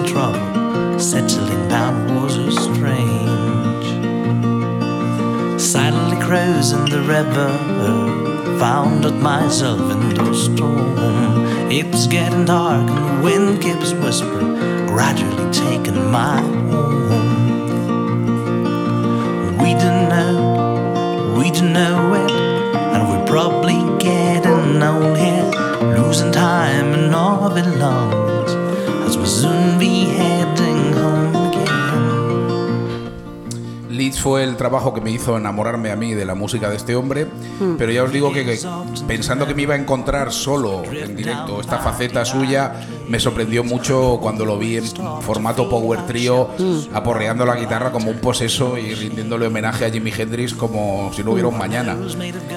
trouble. Settling down was a. Silently cruising the river. Found myself in the storm. It was getting dark and the wind keeps whispering. Gradually taking my home. We didn't know, we didn't know it, and we're probably getting old here, losing time and all belongs, as we'll soon be heading Fue el trabajo que me hizo enamorarme a mí de la música de este hombre, pero ya os digo que, que pensando que me iba a encontrar solo en directo esta faceta suya, me sorprendió mucho cuando lo vi en formato Power Trio, aporreando la guitarra como un poseso y rindiéndole homenaje a Jimi Hendrix como si no hubiera un mañana.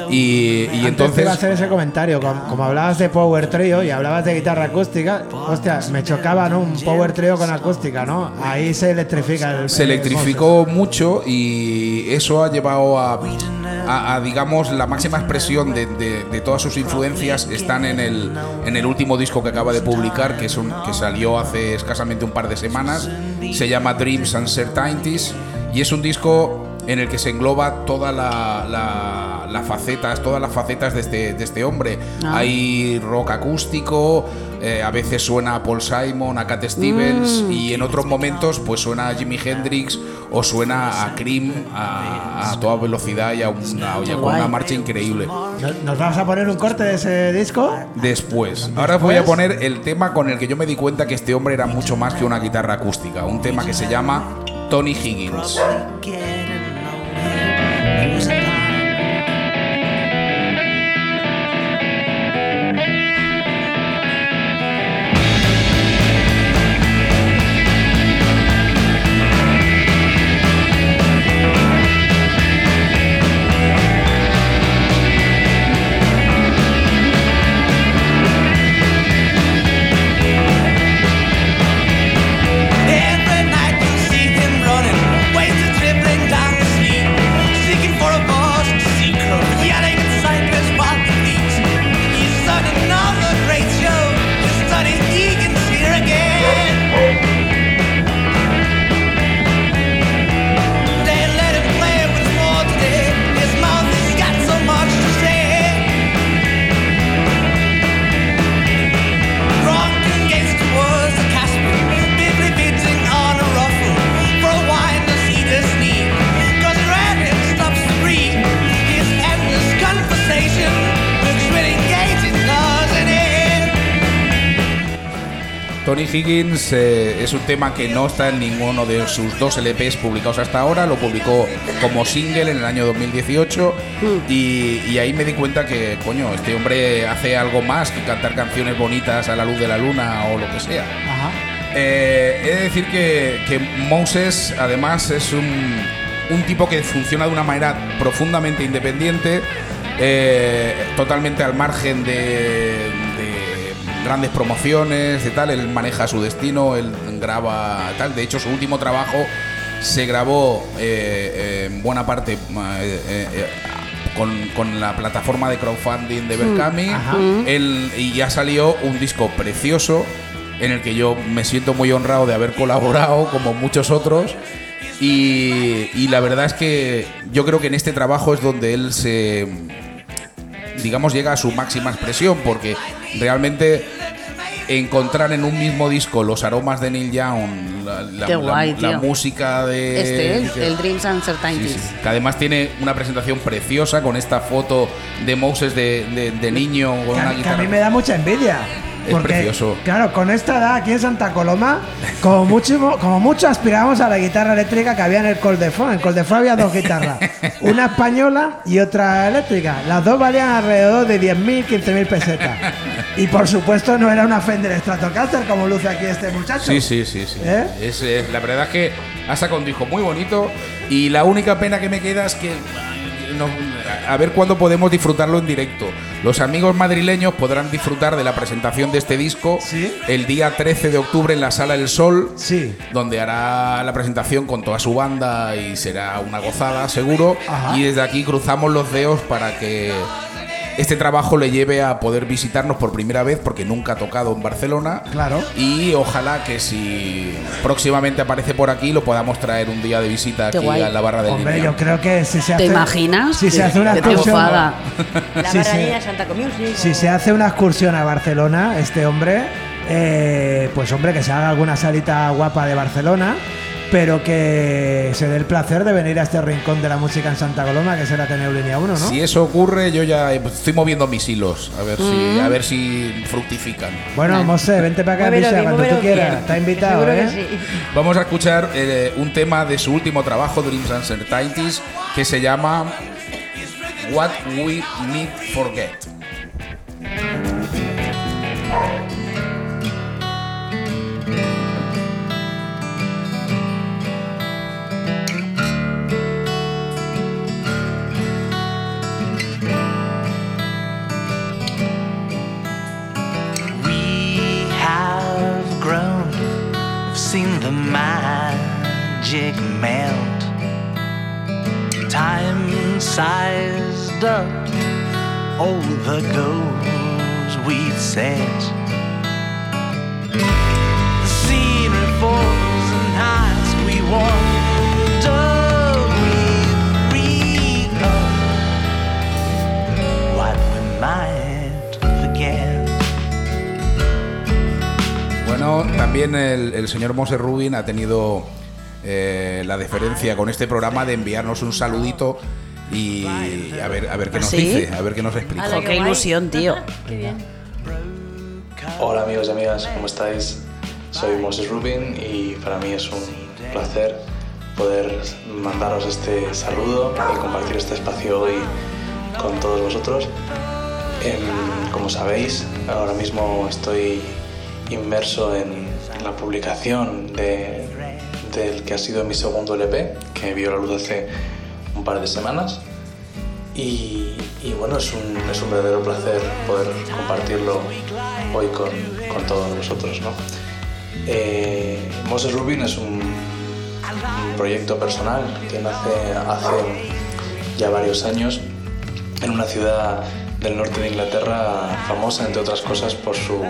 Y, y Antes te entonces... iba a hacer ese comentario, como, como hablabas de Power Trio y hablabas de guitarra acústica, hostia, me chocaba, ¿no? Un Power Trio con acústica, ¿no? Ahí se electrifica el se el electrificó mucho y eso ha llevado a a, a, digamos, la máxima expresión de, de- de todas sus influencias están en el, en el último disco que acaba de publicar, que, es un, que salió hace escasamente un par de semanas. Se llama Dreams and Certainties y es un disco en el que se engloba toda la, la- las facetas, todas las facetas de este, de este hombre. Ah. Hay rock acústico, eh, a veces suena a Paul Simon, a Cat Stevens Mm. y en otros momentos pues suena a Jimi Hendrix o suena a Cream a, a toda velocidad y a una, y a con Guay. una marcha increíble. ¿Nos- ¿Nos vamos a poner un corte de ese disco? Después, ahora os voy a poner el tema con el que yo me di cuenta que este hombre era mucho más que una guitarra acústica, un tema que se llama Tony Higgins. Tony Higgins eh, es un tema que no está en ninguno de sus dos LPs publicados hasta ahora, lo publicó como single en el año 2018 y, y ahí me di cuenta que, coño, este hombre hace algo más que cantar canciones bonitas a la luz de la luna o lo que sea. Ajá. Eh, he de decir que, que Moses además es un, un tipo que funciona de una manera profundamente independiente, eh, totalmente al margen de, de grandes promociones, de tal. Él maneja su destino, él graba tal. De hecho, su último trabajo se grabó eh, en buena parte eh, eh, eh, con, con la plataforma de crowdfunding de Berkami. Ajá. Él- y ya salió un disco precioso en el que yo me siento muy honrado de haber colaborado, como muchos otros. Y, y la verdad es que yo creo que en este trabajo es donde él se, digamos, llega a su máxima expresión, porque realmente encontrar en un mismo disco los aromas de Neil Young, la, la- Qué la- guay, la tío. música de... Este, el, el Dreams and Sí, Certainties. sí. Que además tiene una presentación preciosa con esta foto de Moses de, de- de niño con Que a, una que a guitarra. mí me da mucha envidia. Es precioso. Claro, con esta edad aquí en Santa Coloma, como mucho, como mucho aspirábamos a la guitarra eléctrica que había en el Coldefón. En Coldefón había dos guitarras, una española y otra eléctrica. Las dos valían alrededor de 10.000, 15.000 pesetas. Y por supuesto no era una Fender Stratocaster como luce aquí este muchacho. Sí, sí, sí, sí. ¿Eh? Es, la verdad es que ha sacado un disco muy bonito y la única pena que me queda es que no- a ver cuándo podemos disfrutarlo en directo. Los amigos madrileños podrán disfrutar de la presentación de este disco Sí. el día 13 de octubre en la Sala del Sol, Sí. donde hará la presentación con toda su banda y será una gozada, seguro. Ajá. Y desde aquí cruzamos los dedos para que este trabajo le lleve a poder visitarnos por primera vez, porque nunca ha tocado en Barcelona. Claro. Y ojalá que si próximamente aparece por aquí lo podamos traer un día de visita Qué aquí guay. a la barra del Hombre, yo creo que si se hace. ¿Te imaginas? Si se hace una Qué excursión. triunfada. La Sí, barranilla sí. Santa Community. Si se hace una excursión a Barcelona, este hombre, eh, pues hombre, que se haga alguna salita guapa de Barcelona, pero que se dé el placer de venir a este rincón de la música en Santa Coloma, que es el Ateneo Línea 1, ¿no? Si eso ocurre, yo ya estoy moviendo mis hilos, a ver Mm. si, a ver si fructifican. Bueno, Mose, vente para acá, Muévelo Misha, cuando tú quieras. Está invitado, ¿eh? que sí. Vamos a escuchar eh, un tema de su último trabajo, Dreams and Certainties, que se llama What We Need Forget. The magic melt. Time sized up all the goals we'd set. The scenery falls and heights we wander with regard. What we might Bueno, también el, el señor Mose Rubin ha tenido eh, la deferencia con este programa de enviarnos un saludito y a ver, a ver qué nos ¿Sí? dice, a ver qué nos explica. Jo, qué ilusión, tío. Qué bien. Hola amigos y amigas, ¿cómo estáis? Soy Moses Rubin y para mí es un placer poder mandaros este saludo y compartir este espacio hoy con todos vosotros. Em, como sabéis, ahora mismo estoy inmerso en la publicación de- del que ha sido mi segundo LP, que vio la luz hace un par de semanas. Y, y bueno, es un, es un verdadero placer poder compartirlo hoy con, con todos vosotros. ¿no? Eh, Moses Rubin es un, un proyecto personal que nace hace ya varios años en una ciudad del norte de Inglaterra famosa, entre otras cosas, por su,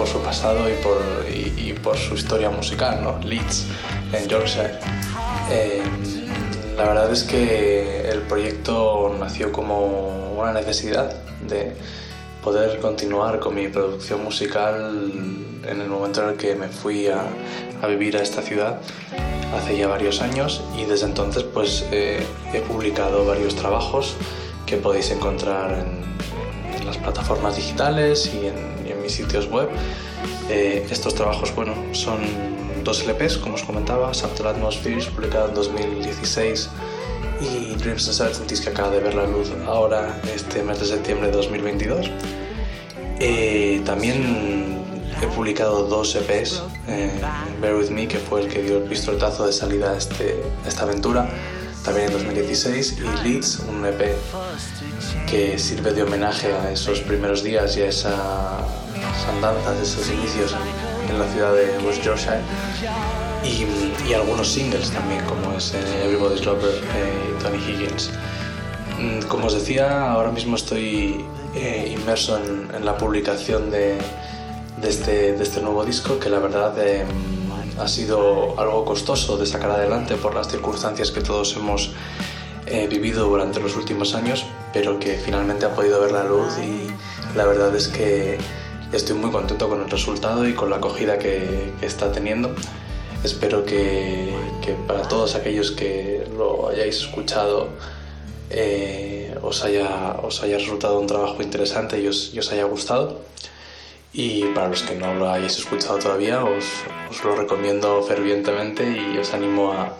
por su pasado y por, y, y por su historia musical, ¿no? Leeds, en Yorkshire. Eh, la verdad es que el proyecto nació como una necesidad de poder continuar con mi producción musical en el momento en el que me fui a, a vivir a esta ciudad hace ya varios años y desde entonces pues eh, he publicado varios trabajos que podéis encontrar en, en las plataformas digitales y en, mis sitios web. Eh, estos trabajos, bueno, son dos LPs, como os comentaba, Subtle Atmospheres, publicado en 2016, y Dreams and Certainties, que acaba de ver la luz ahora, este mes de septiembre de 2022. Eh, también he publicado dos EPs, eh, Bear With Me, que fue el que dio el pistoletazo de salida a, este, a esta aventura, también en 2016, y Leeds, un EP que sirve de homenaje a esos primeros días y a esa, andanzas, esos inicios en, la ciudad de West Yorkshire. Y, y algunos singles también, como es eh, Everybody's Lover eh, Tony Higgins. Mm, Como os decía, ahora mismo estoy eh, inmerso en, en la publicación de, de este, de este nuevo disco, que la verdad eh, ha sido algo costoso de sacar adelante por las circunstancias que todos hemos eh, vivido durante los últimos años, pero que finalmente ha podido ver la luz y la verdad es que estoy muy contento con el resultado y con la acogida que, que está teniendo. Espero que, que para todos aquellos que lo hayáis escuchado eh, os, haya, os haya resultado un trabajo interesante y os, y os haya gustado. Y para los que no lo hayáis escuchado todavía, os, os lo recomiendo fervientemente y os animo a,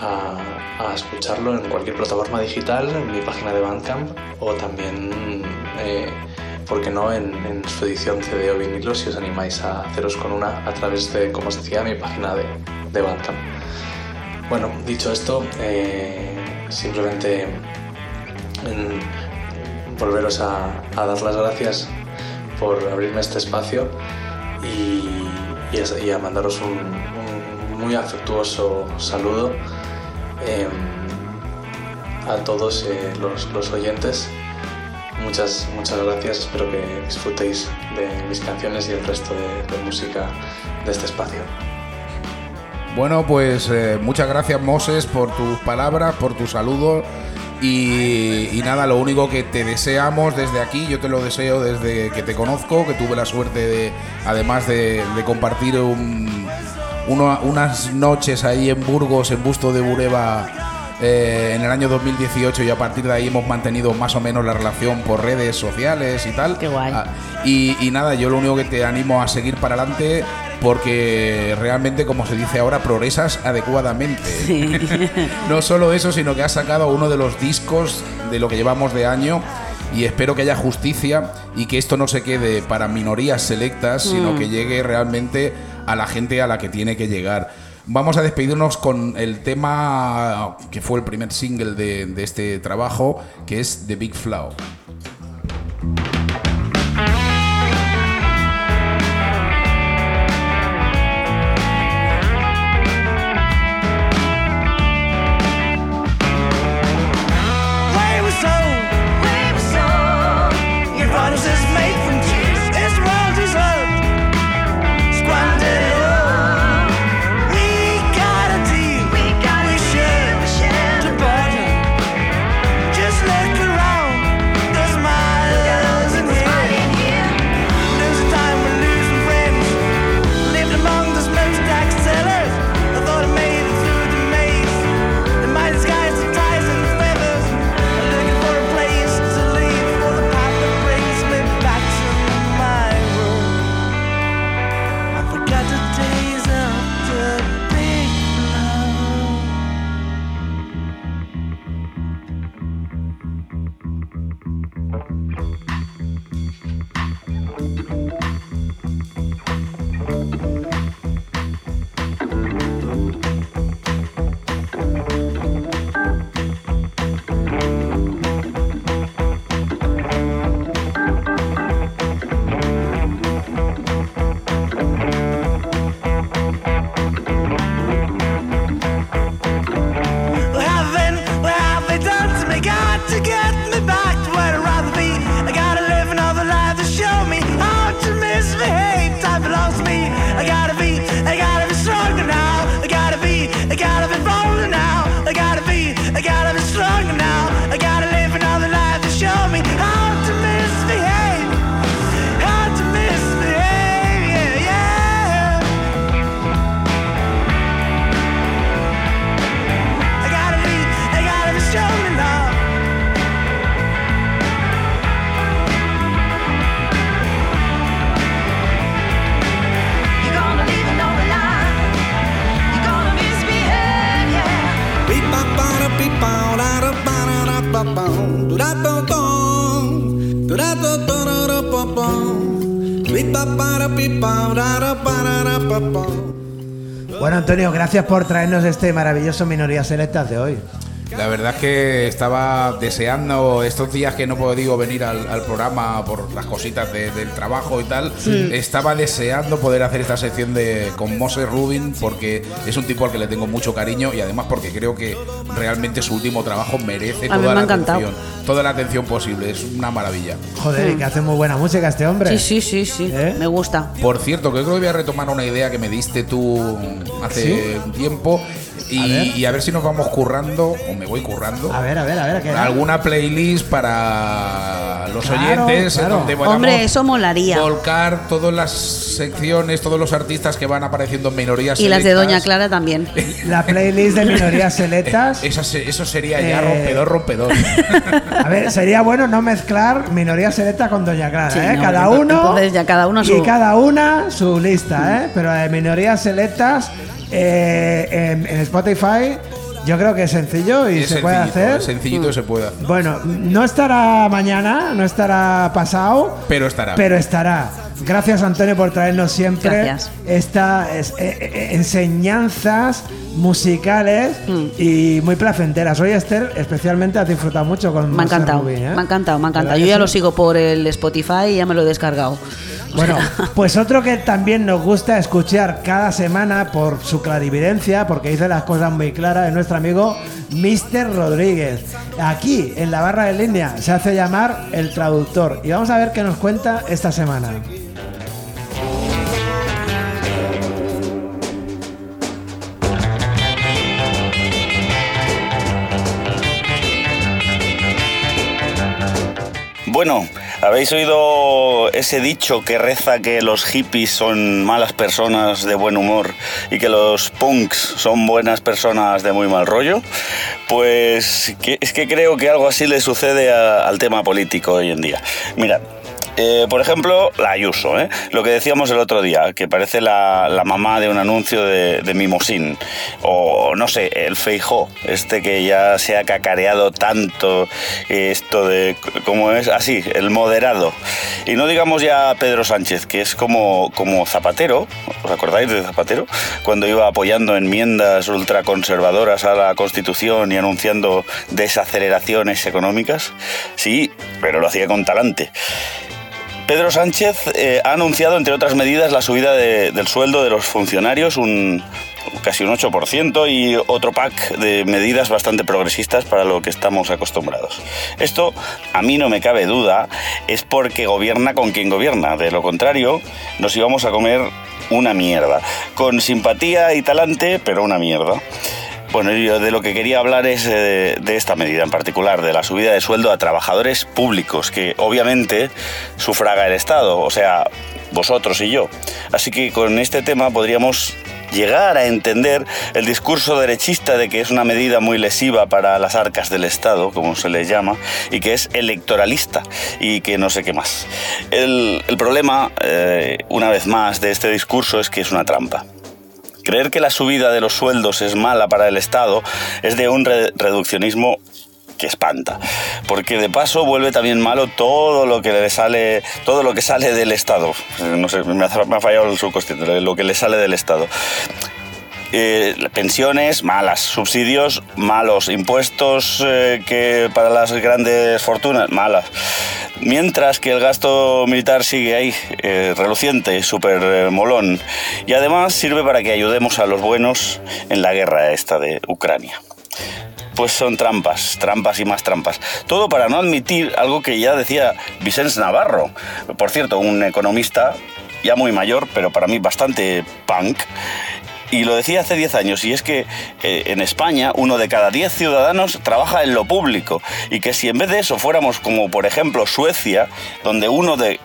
a, a escucharlo en cualquier plataforma digital, en mi página de Bandcamp o también, eh, ¿por qué no?, en, su edición CD o vinilo si os animáis a haceros con una a través de, como os decía, mi página de, de Bandcamp. Bueno, dicho esto, eh, simplemente en volveros a, dar las gracias por abrirme este espacio y, y a, mandaros un, muy afectuoso saludo eh, a todos eh, los oyentes. Muchas, muchas gracias, espero que disfrutéis de mis canciones y el resto de, música de este espacio. Bueno, pues eh, muchas gracias Moses por tus palabras, por tu saludo y, nada, lo único que te deseamos desde aquí, yo te lo deseo desde que te conozco, que tuve la suerte de, además de, compartir un- unas noches ahí en Burgos, en Busto de Bureba, eh, en el año 2018 y a partir de ahí hemos mantenido más o menos la relación por redes sociales y tal. Qué guay. Ah, y, y nada, yo lo único que te animo a seguir para adelante porque realmente, como se dice ahora, progresas adecuadamente. no solo eso, sino que has sacado uno de los discos de lo que llevamos de año y espero que haya justicia y que esto no se quede para minorías selectas, sino Mm. que llegue realmente a la gente a la que tiene que llegar. Vamos a despedirnos con el tema que fue el primer single de, este trabajo, que es The Big Flow. Bueno, Antonio, gracias por traernos este maravilloso Minorías Selectas de hoy. La verdad es que estaba deseando estos días que no he podido venir al, al programa por las cositas de- del trabajo y tal. Estaba deseando poder hacer esta sección de con Moses Rubin porque es un tipo al que le tengo mucho cariño y además porque creo que realmente su último trabajo merece A toda la encantado. atención, toda la atención posible. Es una maravilla. Joder, y que hace muy buena música este hombre. Sí, sí, sí, sí. ¿Eh? Me gusta. Por cierto, que creo que voy a retomar una idea que me diste tú hace ¿Sí? un tiempo y A ver. y a ver si nos vamos currando o me voy currando. A ver, a ver, a ver. ¿qué alguna playlist para los Claro, oyentes claro. donde Hombre, eso molaría. volcar todas las secciones, todos los artistas que van apareciendo en minorías Y las de. Doña Clara también. La playlist de Minorías Selectas. Esa se- eso sería ya Eh, rompedor, rompedor. A ver, sería bueno no mezclar Minorías Selectas con Doña Clara, Sí, ¿eh? no, cada uno. entonces ya cada uno Y cada una su lista, ¿eh? Pero la de Minorías Selectas eh, en, en Spotify, yo creo que es sencillo y Es se puede hacer. es sencillito se puede hacer. Bueno, no estará mañana, no estará pasado, Pero estará. pero estará. Gracias Antonio por traernos siempre estas eh, eh, enseñanzas musicales Mm. y muy placenteras. Hoy Esther especialmente has disfrutado mucho con Me ha encantado, Rubin, ¿eh? me ha encantado, me ha encantado. ¿Verdad Yo ya sí? lo sigo por el Spotify y ya me lo he descargado. Bueno, pues otro que también nos gusta escuchar cada semana por su clarividencia, porque dice las cosas muy claras, es nuestro amigo Mr. Rodríguez. Aquí, en la barra de línea, se hace llamar el traductor. Y vamos a ver qué nos cuenta esta semana. Bueno, ¿habéis oído ese dicho que reza que los hippies son malas personas de buen humor y que los punks son buenas personas de muy mal rollo? Pues es que creo que algo así le sucede al tema político hoy en día. Mira, eh, por ejemplo, la Ayuso, ¿eh? lo que decíamos el otro día, que parece la, la mamá de un anuncio de, Mimosín. O no sé, el Feijó, este que ya se ha cacareado tanto, eh, esto de, ¿cómo es? Así, el moderado. Y no digamos ya Pedro Sánchez, que es como, como Zapatero, ¿os acordáis de Zapatero? Cuando iba apoyando enmiendas ultraconservadoras a la Constitución y anunciando desaceleraciones económicas. Sí, pero lo hacía con talante. Pedro Sánchez eh, ha anunciado, entre otras medidas, la subida de- del sueldo de los funcionarios, un, casi un 8%, y otro pack de medidas bastante progresistas para lo que estamos acostumbrados. Esto, a mí no me cabe duda, es porque gobierna con quien gobierna. De lo contrario, nos íbamos a comer una mierda. Con simpatía y talante, pero una mierda. Bueno, yo de lo que quería hablar es eh, de esta medida en particular, de la subida de sueldo a trabajadores públicos, que obviamente sufraga el Estado, o sea, vosotros y yo. Así que con este tema podríamos llegar a entender el discurso derechista de que es una medida muy lesiva para las arcas del Estado, como se les llama, y que es electoralista y que no sé qué más. El, el problema, eh, una vez más, de este discurso es que es una trampa. Creer que la subida de los sueldos es mala para el Estado es de un re- reduccionismo que espanta, porque de paso vuelve también malo todo lo que le sale, todo lo que sale del Estado. Eh, No sé, me ha, me ha fallado el subconsciente, lo que le sale del Estado. Eh, pensiones malas, subsidios malos, impuestos eh, que para las grandes fortunas malas. Mientras que el gasto militar sigue ahí, eh, reluciente, súper molón. Y además sirve para que ayudemos a los buenos en la guerra esta de Ucrania. Pues son trampas, trampas y más trampas. Todo para no admitir algo que ya decía Vicens Navarro. Por cierto, un economista ya muy mayor, pero para mí bastante punk. Y lo decía hace 10 años, y es que eh, en España uno de cada 10 ciudadanos trabaja en lo público. Y que si en vez de eso fuéramos como por ejemplo Suecia, donde uno de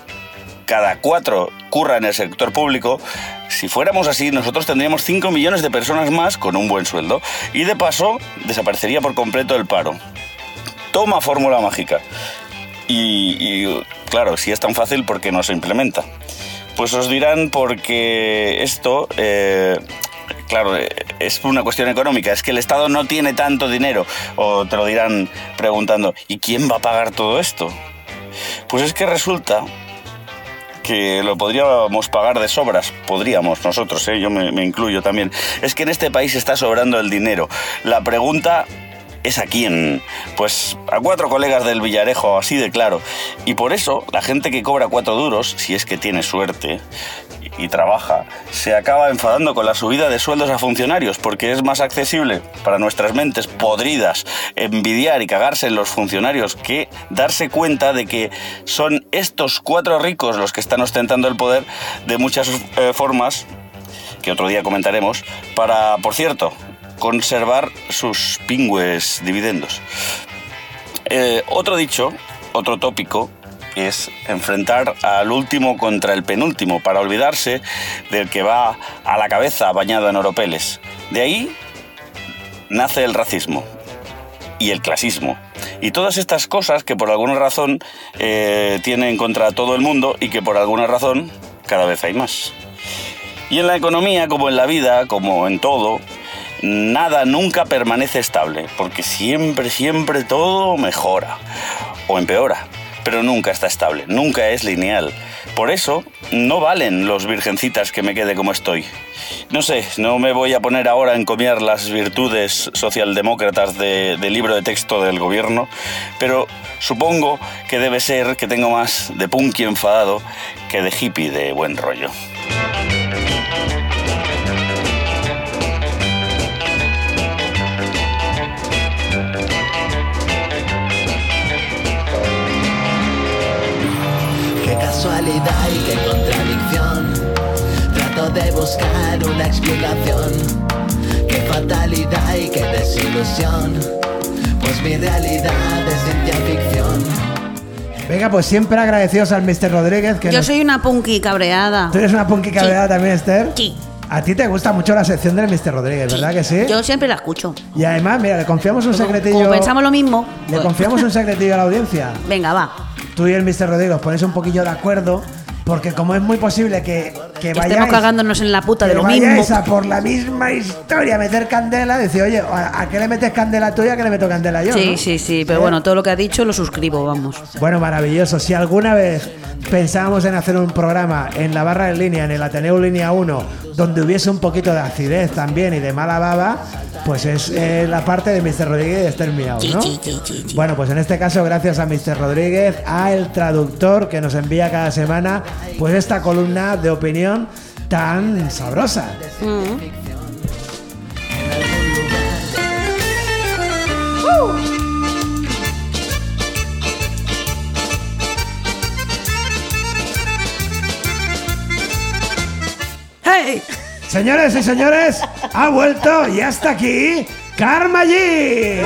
cada cuatro curra en el sector público, si fuéramos así, nosotros tendríamos 5 millones de personas más con un buen sueldo. Y de paso, desaparecería por completo el paro. Toma fórmula mágica. Y, claro, si es tan fácil, ¿por qué no se implementa? Pues os dirán porque esto, eh, claro, eh, es una cuestión económica, es que el Estado no tiene tanto dinero. O te lo dirán preguntando, ¿y quién va a pagar todo esto? Pues es que resulta que lo podríamos pagar de sobras, podríamos nosotros, ¿eh? yo me, me incluyo también. Es que en este país está sobrando el dinero. La pregunta es a quién. Pues a cuatro colegas del Villarejo, así de claro. Y por eso la gente que cobra cuatro duros, si es que tiene suerte y, trabaja, se acaba enfadando con la subida de sueldos a funcionarios, porque es más accesible para nuestras mentes podridas envidiar y cagarse en los funcionarios que darse cuenta de que son estos cuatro ricos los que están ostentando el poder de muchas eh, formas que otro día comentaremos, para, por cierto, conservar sus pingües dividendos. Eh, otro dicho, otro tópico, es enfrentar al último contra el penúltimo, para olvidarse del que va a la cabeza bañado en oropeles. De ahí nace el racismo y el clasismo. Y todas estas cosas que por alguna razón eh, tienen contra todo el mundo y que por alguna razón cada vez hay más. Y en la economía, como en la vida, como en todo, nada nunca permanece estable, porque siempre, siempre todo mejora o empeora, pero nunca está estable, nunca es lineal. Por eso no valen los virgencitas que me quede como estoy. No sé, no me voy a poner ahora a encomiar las virtudes socialdemócratas de- del libro de texto del gobierno, pero supongo que debe ser que tengo más de punky enfadado que de hippie de buen rollo. Casualidad y qué contradicción. Trato de buscar una explicación. Qué fatalidad y qué desilusión. Pues mi realidad es ciencia ficción. Venga, pues siempre agradecidos al Mr. Rodríguez. Que Yo nos- soy una punky cabreada. ¿Tú eres una punky cabreada también, Esther? Sí. A ti te gusta mucho la sección del Mr. Rodríguez, ¿verdad que sí? Yo siempre la escucho. Y además, mira, le confiamos un secretillo. Como pensamos lo mismo. Le pues- confiamos un secretillo a la audiencia. Venga, va. Tú y el Mr. Rodríguez os ponéis un poquillo de acuerdo, porque como es muy posible que, que vayáis, estemos cagándonos en la puta de lo mismo. a por la misma historia, meter candela, decir, oye, ¿a, qué le metes candela tuya? ¿A qué le meto candela yo? Sí, no? sí, sí. Pero ¿Eh? bueno, todo lo que ha dicho lo suscribo, vamos. Bueno, maravilloso. Si alguna vez pensábamos en hacer un programa en la barra en línea, en el Ateneo Línea 1, donde hubiese un poquito de acidez también y de mala baba, pues es eh, la parte de Mr. Rodríguez y Esther Miau, ¿no? Bueno, pues en este caso, gracias a Mr. Rodríguez, a el traductor que nos envía cada semana, pues esta columna de opinión tan sabrosa. ¡Hey! Señores y señores, ha vuelto y hasta aquí Karma G.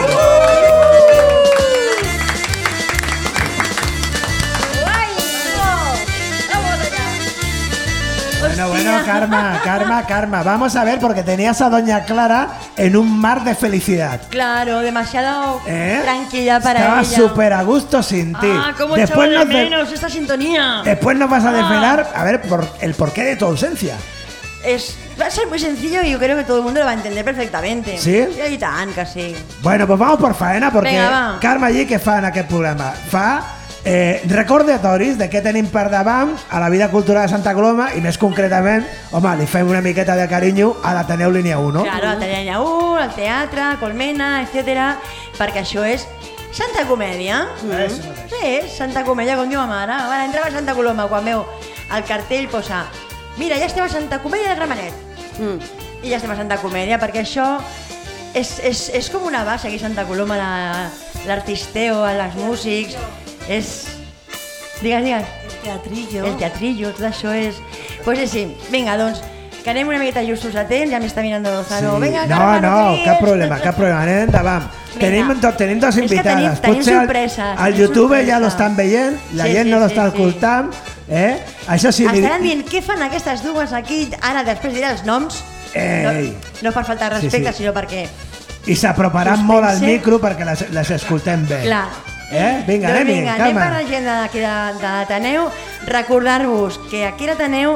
Bueno, bueno, Karma, Karma, Karma. Vamos a ver, porque tenías a Doña Clara en un mar de felicidad. Claro, demasiado ¿Eh? tranquila para Estaba ella. súper a gusto sin ti. Ah, cómo Después echaba nos, de de- menos esta sintonía. después nos vas a Ah. desvelar, a ver, por el porqué de tu ausencia. Es, va a ser muy sencillo y yo creo que todo el mundo lo va a entender perfectamente. ¿Sí? I tant que sí. Bueno, pues vamos por faena, porque va. Carme G que fa en aquest programa? Fa eh, recordatoris de què tenim per davant a la vida cultural de Santa Coloma i més concretament, home, li fem una miqueta de carinyo a l'Ateneu Línia 1. Claro, al Tallanya 1, al teatre, Colmena, etc. Perquè això és Santa Comèdia. Eso Sí, Santa Comèdia, com diu ma mare. Bueno, entrem a Santa Coloma quan veu el cartell posa Mira, ja estem a Santa Comèdia de Gramenet. I ja estem a Santa Comèdia, perquè això és, és, és com una base aquí a Santa Coloma, la- l'artisteo, els músics. És... Digues, digues. El teatrillo. El teatrillo, tot això és... Pues és així. Vinga, doncs, que anem una miqueta justos a temps, ja m'està mirant Lozano. Vinga, no, Carme, no, criguis. cap problema, cap problema. Anem endavant. Tenim, do, tenim dos invitades. tenim- tenim Potser al- sorpreses, al tenim YouTube ja sorpreses. lo estan veient, la Sí, gent sí, no lo sí, està sí. escoltant. Eh? Això sí, Estaran dient què fan aquestes dues aquí, ara després diré els noms. Ei. No, no per falta de Sí, respecte, sí. sinó perquè... i s'aproparan molt al micro perquè les, les escoltem bé. Clar. Eh? Vinga, doncs anem-hi, vinga, anem per la gent d'aquí de, de l'Ateneu. Recordar-vos que aquí a l'Ateneu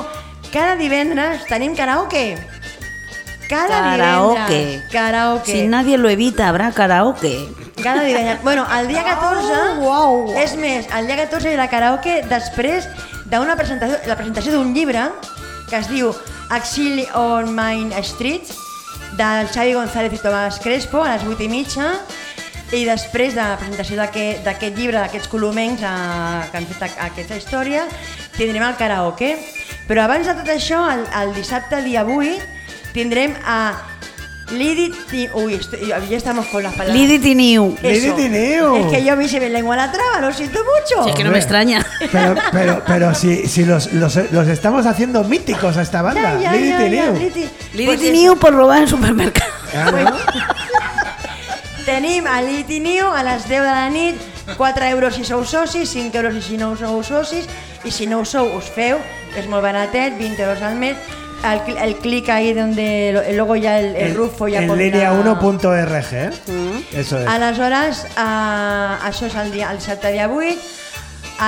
cada divendres tenim karaoke. Cada Karaoke. divendres. Karaoke. Si nadie lo evita, habrá karaoke. Cada divendres. Bueno, el dia 14... Uau, És més, el dia 14 hi haurà karaoke després d'una presentació, la presentació d'un llibre que es diu Exili on Main Street del Xavi González i Tomàs Crespo a les 8 i mitja i després de la presentació d'aquest d'aquest llibre, d'aquests colomencs eh, que han fet a- aquesta història, tindrem el karaoke. Però abans de tot això, el, el dissabte, dia 8, tindrem a Lidi... Ti- Uy, estoy- ya estamos con las palabras. Lidi Tiniu. Lidi Tiniu. Es que yo a mí se me lengua la traba, lo siento mucho. Sí, es que no me extraña. Pero, pero, pero si, si los, los, los estamos haciendo míticos a esta banda. Ya, ya, Lidi ya, Tiniu. Lidi. Lidi Pues Tiniu por robar en el supermercado. Claro. Tenim a Liti Niu a les 10 de la nit, 4 euros si sou socis, 5 euros si no sou socis, i si no ho sou us feu, és molt baratet, 20 euros al mes, el, el clic ahí donde luego ya el, el Rufo ya en pondrá- línea 1.org. ¿eh? Mm. Eso es. Aleshores, eh, això és el, dia, el dissabte dia 8,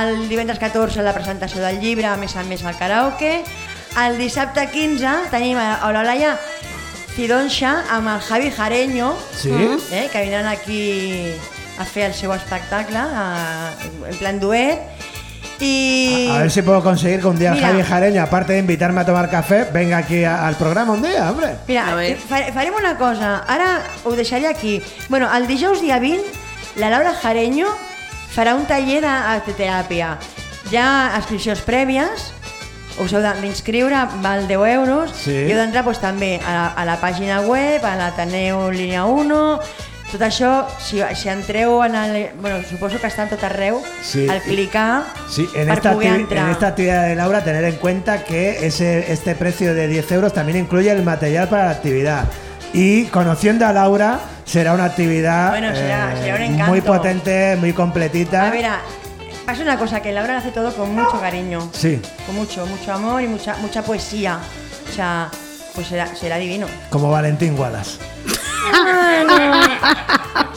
el divendres 14 la presentació del llibre, a més a més el karaoke, el dissabte 15 tenim a a l'Olaia Fidonxa amb el Javi Jareño, Sí. eh, que vindran aquí a fer el seu espectacle eh, en plan duet. I... A ver si puedo conseguir que un día Mira. Javi Jareño, aparte de invitarme a tomar café, venga aquí a- al programa un día, hombre. Mira, fa- farem una cosa, ara ho deixaré aquí. Bueno, el dijous dia 20, la Laura Jareño farà un taller d'arteteràpia. Hi ha inscripcions prèvies, us heu d'inscriure, val 10 euros, Sí. i heu d'entrar doncs, també a la, a la pàgina web, a l'Ateneu Línia 1, tot això, si, si entreu en el... Bueno, suposo que està en tot arreu, Sí. al clicar Sí, en per esta, poder activi- entrar. en esta actividad de Laura, tener en cuenta que ese, este precio de 10 euros también incluye el material para la actividad. Y conociendo a Laura, será una actividad Bueno, será- eh, será un encanto. muy potente, muy completita. A ver, pasa una cosa, que Laura lo hace todo con mucho cariño. Sí, con mucho, mucho amor y mucha, mucha poesía. O sea, pues será, será divino. como Valentín Wallace.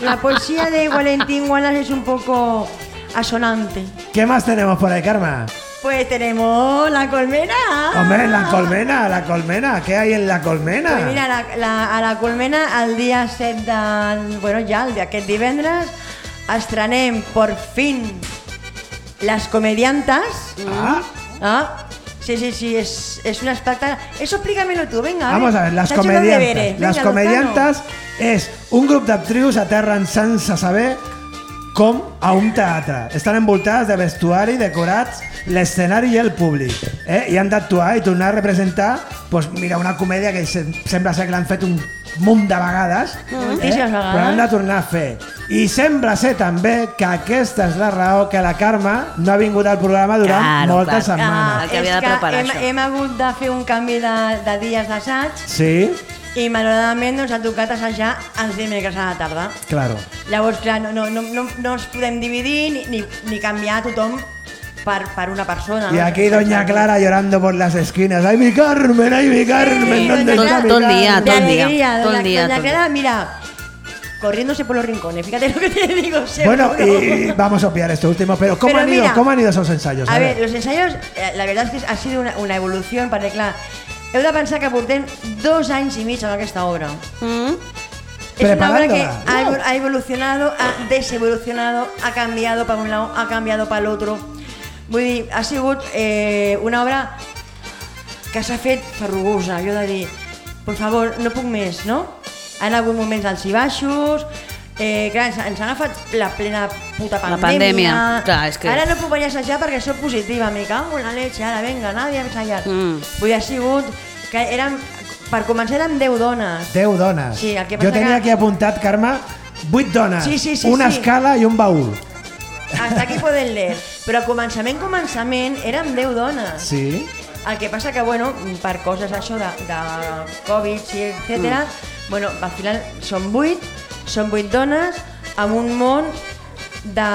La poesía de Valentín Wallace es un poco asonante. ¿Qué más tenemos por ahí, Karma? Pues tenemos la colmena. Hombre, la colmena, la colmena. ¿Qué hay en la colmena? Pues mira, la, la, a la colmena el dia 7 de... Bueno, ja, el d'aquest divendres, estrenem, por fin, Les Comediantes. Ah. Ah, sí, sí, sí, es, es un espectáculo. Eso explícamelo tú, venga. Vamos a ver, las de comediantes. Las comediantes és un grup d'actrius aterren sense saber com a un teatre. Estan envoltades de vestuari, decorats, l'escenari i el públic. Eh? I han d'actuar i tornar a representar pues, mira, una comèdia que se, sembla ser que l'han fet un munt de vegades, eh? Moltíssimes vegades. però han de tornar a fer. I sembla ser també que aquesta és la raó que la Carme no ha vingut al programa durant Claro, moltes clar. setmanes. Ah, que havia de és preparar hem, això. hem hagut de fer un canvi de, de dies d'assaig Sí, i malauradament doncs, ha tocat assajar els dimecres a la tarda. claro. Llavors, clar, no, no, no, no, no ens podem dividir ni, ni, ni canviar tothom per, per una persona. Y no? aquí Doña Clara llorando por las esquinas. ¡Ay, mi Carmen! ¡Ay, mi Carmen! ¿Dónde Todo- está mi todo el día, Carmen? todo el De día, alegría, todo el doña, día, doña Clara, mira, corriéndose por los rincones, fíjate lo que te digo. Bueno, seguro. y vamos a obviar esto último, pero ¿cómo, Pero han, ido, mira, ¿cómo han ido esos ensayos? A ver, los ensayos, eh, la verdad es que ha sido una, una evolución, perquè clar, heu de pensar que portem dos anys i mig amb aquesta obra. Es una obra que ha, evol- ha evolucionado, ha desevolucionado, ha cambiado para un lado, ha cambiado para el otro. Vull dir, ha sigut eh, una obra que s'ha fet ferrugosa. Jo he de dir, per favor, no puc més, no? Han hagut moments alts i baixos, eh, clar, ens, ens ha agafat la plena puta La pandèmia. pandèmia, clar, és que- Ara no puc venir a assajar perquè soc positiva, me cago en la leche, ara venga, nadie a ensayar. Mm. Vull dir, ha sigut que érem, per començar érem 10 dones. 10 dones. Sí, el que Yo pasa tenía que- aquí apuntat, Carme, 8 dones, Sí, sí, sí, una sí. escala y un baúl. Hasta aquí poden leer. Però a començament, començament, érem 10 dones. Sí. El que passa que, bueno, per coses això de, de Covid i etc. Mm. bueno, al final són 8, són 8 dones amb un món de,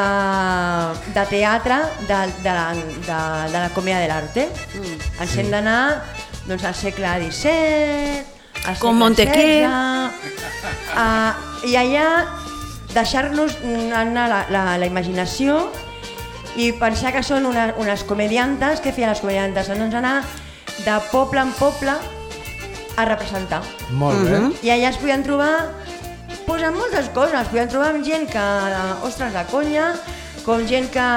de teatre de, de, la, de, de la comèdia de l'arte. Mm. Ens hem d'anar doncs, al segle XVII, al Com segle Montequer. I allà deixar-nos anar la, la, la imaginació i pensar que són una, unes comediantes, què feien les comediantes? Doncs anar de poble en poble a representar. Molt bé. Mhm. I allà es podien trobar pues, amb moltes coses. Es podien trobar amb gent que, ostres, de conya, com gent que,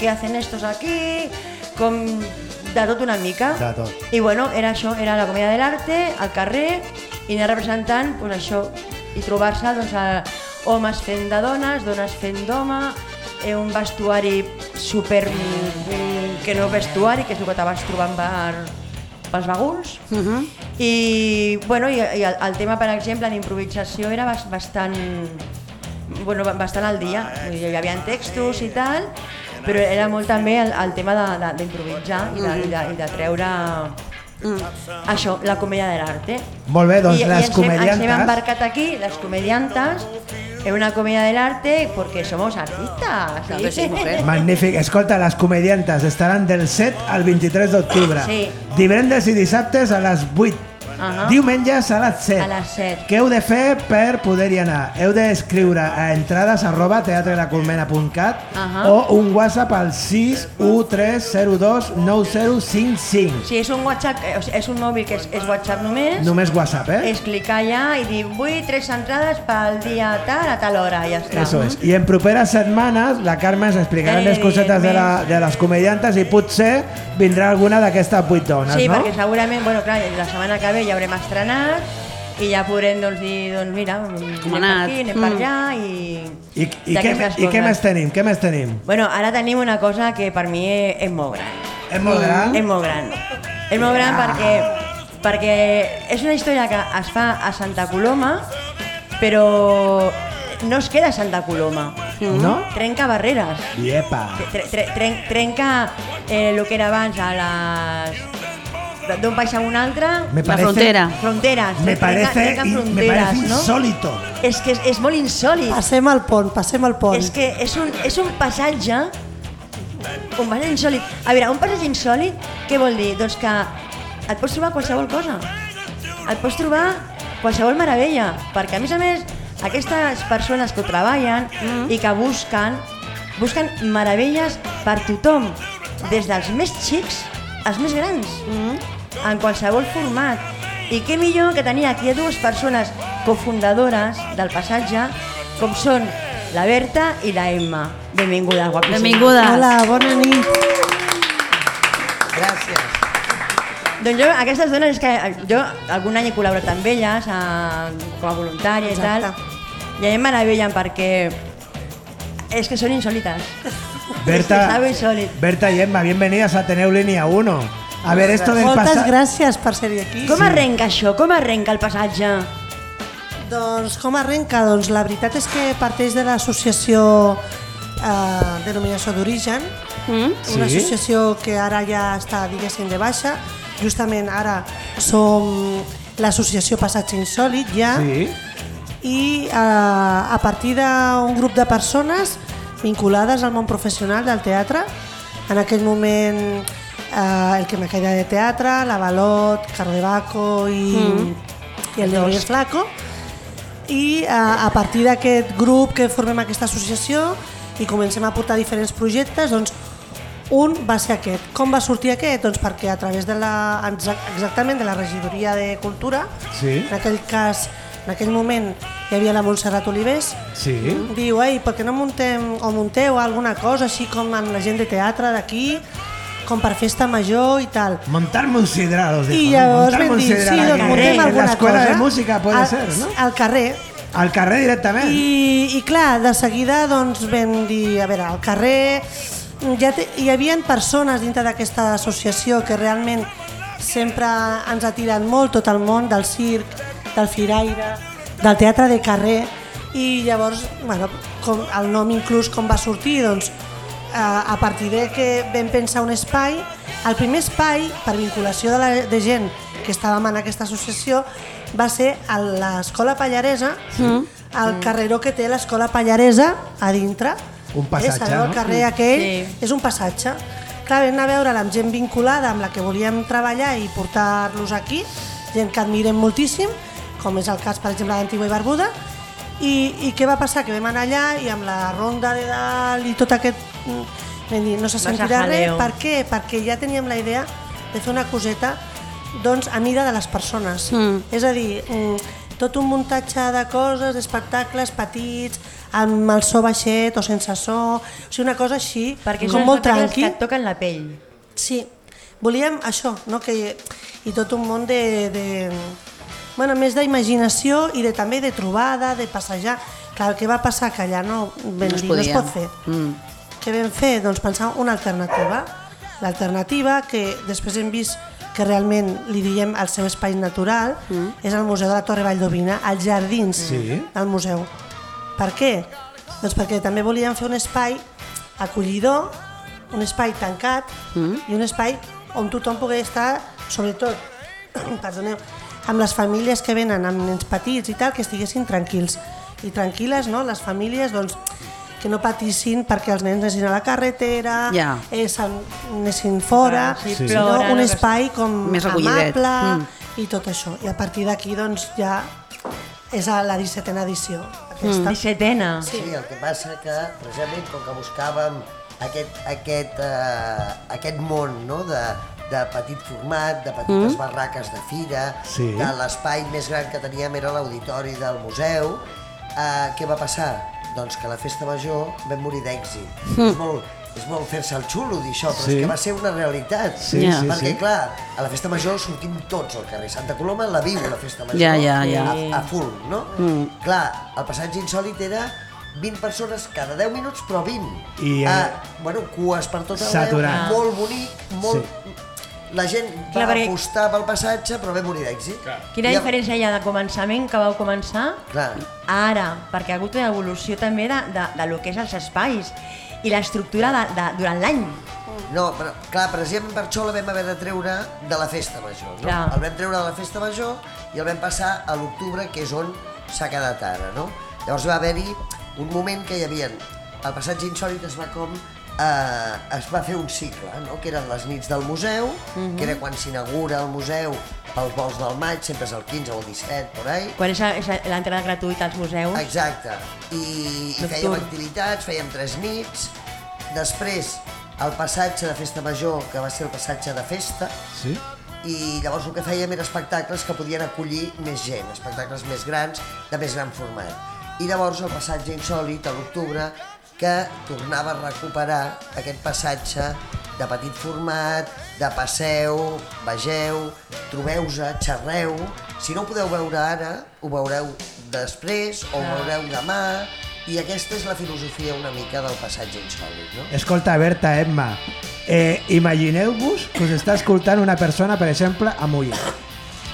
que hacen estos aquí, com de tot una mica. De tot. I bueno, era això, era la comèdia de l'arte, al carrer, i anar representant pues, això, i trobar-se doncs, a, homes fent de dones, dones fent d'home, eh, un vestuari super mm, que no vestuari, que és el que te vas trobant per, pels baguls. Mhm. I, bueno, i, i el, el tema, per exemple, d'improvisació era bas- bastant, bueno, ba- bastant al dia. Hi havia textos i tal, però era molt també el, el tema de- de- d'improvisar i, de, i, de, i de treure això, la comèdia de l'arte. Molt bé, doncs I, les i ens hem, ens hem comediantes... embarcat aquí, les comediantes, en una comedia del arte porque somos artistas. Sí, mujer. Magnífic. Escolta, les comediantes estaran del 7 al 23 d'octubre. Sí. Divendres i dissabtes a les 8. Ahà. Diumenges a les 7. A les 7. Què heu de fer per poder-hi anar? Heu d'escriure a entrades arroba teatrelacolmena.cat Ahà. o un WhatsApp al 61302 9055. Si és un WhatsApp, eh, és un mòbil que és, és WhatsApp només, Només WhatsApp, eh? és clicar allà i dir vull tres entrades pel dia tal a tal hora, i ja està. Eso es. I en properes setmanes la Carme ens explicarà Eh, les cosetes de, la, de les comediantes i potser vindrà alguna d'aquestes vuit dones, Sí, no? perquè segurament, bueno, clar, la setmana que ve ja haurem estrenat i ja podrem doncs, dir, doncs mira, Com anem per anat? aquí, anem Mm. per allà i... I, i, què, I què més tenim? Què més tenim? Bueno, ara tenim una cosa que per mi és, és molt gran. És molt gran? És molt gran. És molt gran perquè, perquè és una història que es fa a Santa Coloma, però no es queda a Santa Coloma. No? Trenca barreres. Iepa. Tre, tre, tren, trenca eh, el que era abans a les d'un país a un altre Me parece- frontera. fronteres Me trenca, parece, trenca me fronteres parece no? insólito. és que és, és molt insòlid Passem al pont, passem al pont. és que és un, és un passatge un passatge insòlid a veure, un passatge insòlid què vol dir? doncs que et pots trobar qualsevol cosa et pots trobar qualsevol meravella perquè a més a més aquestes persones que ho treballen Mm. i que busquen busquen meravelles per tothom des dels més xics als més grans Mm. En qualsevol format i què millor que tenir aquí dues persones cofundadores del passatge com són la Berta i la Emma benvingudes guapíssimes Benvingudes. Hola, bona nit. Gràcies. Doncs jo, aquestes dones, és que jo algun any he col·laborat amb elles a, com a voluntària i tal, Exacte. i a mi em meravellen perquè és que són insòlites. Berta. Berta y Emma, bienvenidas a Teneu Línea 1. A ver, esto del Moltes gràcies per ser aquí. Com arrenca això? Com arrenca el passatge? Doncs com arrenca? Doncs la veritat és que parteix de l'associació eh, Denominació d'Origen, Mm? una Sí. associació que ara ja està, diguéssim, de baixa. Justament ara som l'associació Passatge Insòlid ja Sí. i eh, a partir d'un grup de persones vinculades al món professional del teatre, en aquell moment eh, el que me caia de teatre, la Balot, Carlo de Baco i, Mm. i el de Luis Flaco, i eh, a partir d'aquest grup que formem aquesta associació i comencem a portar diferents projectes, doncs un va ser aquest. Com va sortir aquest? Doncs perquè a través de la, exac- exactament de la regidoria de cultura, Sí. en aquell cas, en aquell moment hi havia la Montserrat Olivés, Sí. diu, ei, per què no muntem o munteu alguna cosa així com amb la gent de teatre d'aquí, com per festa major i tal. Montarme un sidral, dijo. I llavors vam dir, sí, doncs muntem En alguna cosa. de música puede al, ser, ¿no? Al carrer. Al carrer directament. I, I clar, de seguida doncs vam dir, a veure, al carrer ja te, hi havia persones dintre d'aquesta associació que realment sempre ens atiren molt tot el món del circ, del firaire, del teatre de carrer i llavors, bueno, com el nom inclús com va sortir, doncs a, a partir de que vam pensar un espai, el primer espai per vinculació de, la, de gent que estàvem en aquesta associació va ser a l'escola Pallaresa, Mm. al carreró que té l'escola Pallaresa a dintre. Un passatge, Eh, sabeu, el no? carrer aquell Sí. és un passatge. Clar, vam anar a veure amb gent vinculada amb la que volíem treballar i portar-los aquí, gent que admirem moltíssim, com és el cas, per exemple, d'Antigua i Barbuda, i, I què va passar? Que vam anar allà i amb la ronda de dalt i tot aquest... mm, Vam dir, no se sentirà res. Per què? Perquè ja teníem la idea de fer una coseta doncs, a mida de les persones. Mm. És a dir, mm, tot un muntatge de coses, d'espectacles petits, amb el so baixet o sense so, o sigui, una cosa així, Perquè com molt espectacles tranqui. que et toquen la pell. Sí, volíem això, no? que, i tot un món de, de bueno, més d'imaginació i de, també de trobada, de passejar. Clar, el que va passar que allà no, vam No es dir, no es pot fer. Mm. Què vam fer? Doncs pensar una alternativa. L'alternativa, que després hem vist que realment li diem el seu espai natural, mm. és el Museu de la Torre Valldovina, als jardins Sí. del museu. Per què? Doncs perquè també volíem fer un espai acollidor, un espai tancat Mm. i un espai on tothom pugui estar, sobretot, perdoneu, amb les famílies que venen amb nens petits i tal, que estiguessin tranquils. I tranquil·les, no?, les famílies, doncs, que no patissin perquè els nens anessin a la carretera, Ja. eh, anessin fora, Ah, sí, sinó un que- espai com Més amable Mm. i tot això. I a partir d'aquí, doncs, ja és a la 17a edició. Aquesta. 17ena. Sí. Sí, el que passa que precisament com que buscàvem aquest, aquest, eh, aquest món no? de, de petit format, de petites Mm. barraques de fira, Sí. de l'espai més gran que teníem era l'auditori del museu, eh, què va passar? Doncs que la festa major vam morir d'èxit. Mm. És molt, és molt fer-se el xulo dir això, però Sí. és que va ser una realitat. Sí, Ja. sí, Perquè, sí. clar, a la festa major sortim tots al carrer. Santa Coloma la viu, la festa major, Ja, ja, ja. A, a full, no? Mm. Clar, el passatge insòlit era 20 persones cada 10 minuts, però 20. I, eh, ah, bueno, cues per tot arreu, Saturat. molt bonic, molt... La gent Clar, va perquè- apostar pel passatge, però va morir d'èxit. Quina I diferència hi ha de començament que vau començar Clar, a ara? Perquè ha hagut una evolució també de, de, de lo que és els espais i l'estructura de, de, durant l'any. no, però, clar, precisament per això la vam haver de treure de la festa major. No? Clar. El vam treure de la festa major i el vam passar a l'octubre, que és on s'ha quedat ara. No? Llavors va haver-hi un moment que hi havia... El passatge insòlit es va com eh, es va fer un cicle, no? que eren les nits del museu, Mhm. que era quan s'inaugura el museu pels vols del maig, sempre és el 15 o el 17, por ahí. Quan és, és l'entrada gratuïta als museus. Exacte. I, i fèiem activitats, fèiem tres nits. Després, el passatge de festa major, que va ser el passatge de festa, Sí? i llavors el que fèiem era espectacles que podien acollir més gent, espectacles més grans, de més gran format. I llavors el passatge insòlit, a l'octubre, que tornava a recuperar aquest passatge de petit format, de passeu, vegeu, trobeu-se, xerreu. Si no ho podeu veure ara, ho veureu després o ho veureu demà, i aquesta és la filosofia una mica del passatge insòlit, no? Escolta, Berta, Emma, eh, imagineu-vos que us està escoltant una persona, per exemple, a Mollet.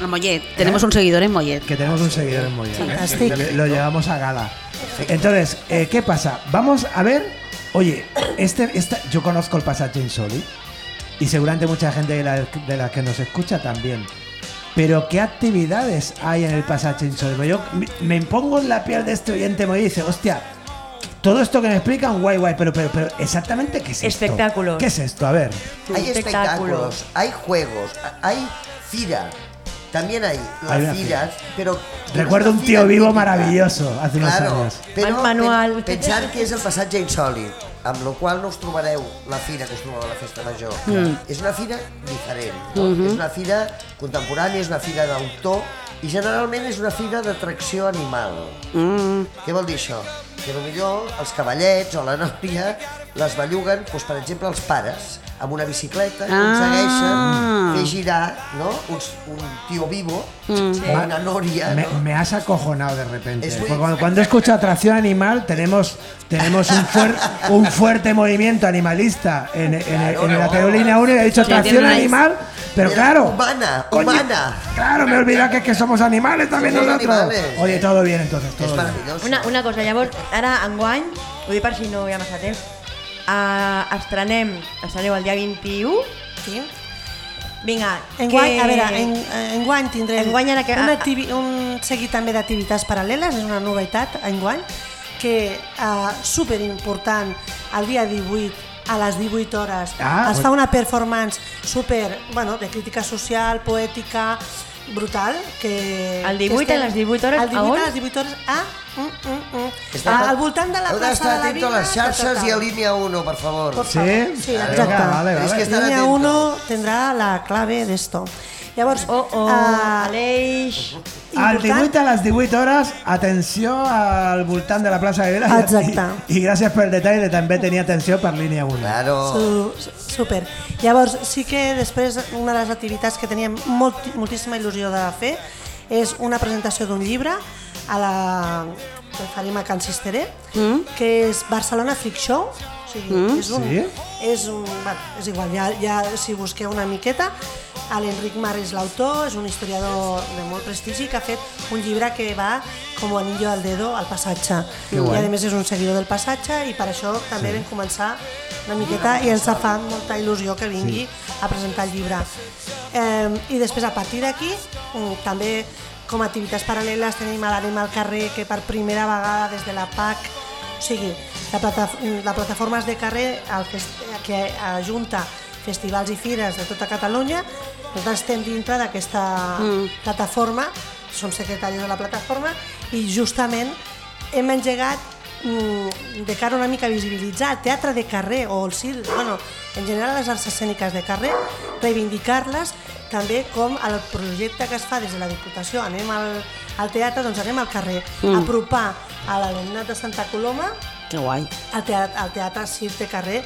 A Mollet. Tenemos un seguidor en Mollet. Que tenemos un seguidor en Mollet. ¿eh? Fantástico. Le- Lo llevamos a gala. Entonces, eh, ¿qué pasa? Vamos a ver. Oye, este, esta, yo conozco el pasaje insólito y seguramente mucha gente de la, de la que nos escucha también. Pero ¿qué actividades hay en el pasaje insólito? Yo me- me impongo en la piel de este oyente me dice, hostia, todo esto que me explican, guay, guay, pero, pero, pero exactamente qué es esto? Espectáculos. ¿Qué es esto? A ver. Hay Espectáculos. espectáculos, hay juegos, hay fira. También hay las Hay firas, pero... Recuerdo un tío vivo típica. maravilloso hace unos Claro, años. però Man- manual. pe- pensar que és el passatge insòlid, amb la qual no us trobareu la fira que us trobeu a la festa major. Mm. És una fira diferent, no? Mhm. és una fira contemporània, és una fira d'autor i generalment és una fira d'atracció animal. Mm. Què vol dir això? Que potser els cavallets o la nòria les belluguen, doncs, per exemple, els pares, amb una bicicleta, Ah. aconsegueixen fer girar no? un, un tio vivo, Mm. una nòria, Me, no? me has acojonado de repente. Es muy Porque cuando, cuando escucho atracción animal, tenemos, tenemos un, fuer- un fuerte movimiento animalista en, en- en la aerolínea 1 y he dicho atracción animal, pero Era claro. Humana, Coño, humana. Claro, me he olvidado que, que somos animales también Somos nosotros. animales. Oye, todo bien entonces, todo És bien. Una, una cosa, llavors, ara, enguany, ho dic per si no hi ha massa temps, uh, estrenem, estreneu el dia 21, Sí. vinga, Enguany, que... a veure, en, enguany tindrem Enguany ara que- una activi, un seguit també d'activitats paral·leles, és una novetat enguany, que uh, super important el dia 18 a les 18 hores. Ah, es fa una performance super, bueno, de crítica social, poètica, brutal, que... El que 18 a les 18 hores, El 18 a on? a les 18 hores a... Mm, mm, mm. Al voltant de la Heu plaça de la Vila. a les xarxes i a línia 1, per favor. Por Sí? favor. Sí, Venga, exacte. vale, Tenéis vale. que estar Línea atentos. 1 tendrá la clave de esto. Llavors, Oh, oh, eh, Aleix... Al 18 a les 18 hores, atenció al voltant de la plaça de. I- Exacte. I, i gràcies pel detall de també tenir atenció per línia 1. Claro. Su, su- super. Llavors, sí que després una de les activitats que teníem molt, moltíssima il·lusió de fer és una presentació d'un llibre a la, que farem a Can Cisteré, Mm. que és Barcelona Freak Show. O sigui, Mm. és, un, Sí? és, un, bueno, és igual, ja, ja si busqueu una miqueta, l'Enric Mar és l'autor, és un historiador de molt prestigi que ha fet un llibre que va com anillo al dedo al passatge. Que I guai. a més és un seguidor del passatge i per això també Sí. vam començar una miqueta i ens fa molta il·lusió que vingui a presentar el llibre. Eh, I després, a partir d'aquí, mm, també com a activitats paral·leles tenim l'Anem al carrer, que per primera vegada des de la PAC, o sigui, la, plata, la plataforma de carrer el fest, que ajunta festivals i fires de tota Catalunya, nosaltres estem dintre d'aquesta Mm. plataforma, som secretaris de la plataforma i justament hem engegat mm, de cara una mica a visibilitzar el teatre de carrer o el circ, bueno, en general les arts escèniques de carrer, reivindicar-les també com el projecte que es fa des de la Diputació, anem al, al teatre, doncs anem al carrer, Mm. apropar a l'alumnat de Santa Coloma Que guai. al teatre, al teatre circ de carrer,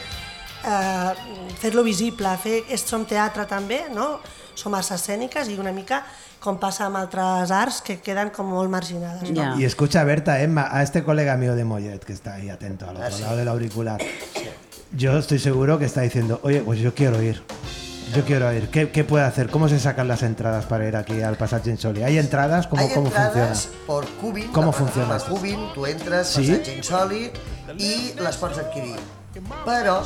eh, fer-lo visible, fer som teatre també, no? som arts escèniques i una mica com passa amb altres arts que queden com molt marginades. No? Y escucha, Berta, Emma, a este colega mío de Mollet, que está ahí atento al otro Ah, sí. lado del auricular. Yo estoy seguro que está diciendo, oye, pues yo quiero ir. Yo quiero ir. ¿Qué, qué puede hacer? ¿Cómo se sacan las entradas para ir aquí al Passage Insoli? ¿Hay entradas? ¿Cómo, Hay cómo entrades funciona? por Cubin, ¿Cómo funciona? Cubin, tu entres, Sí? passatge insòlid i les pots adquirir. Però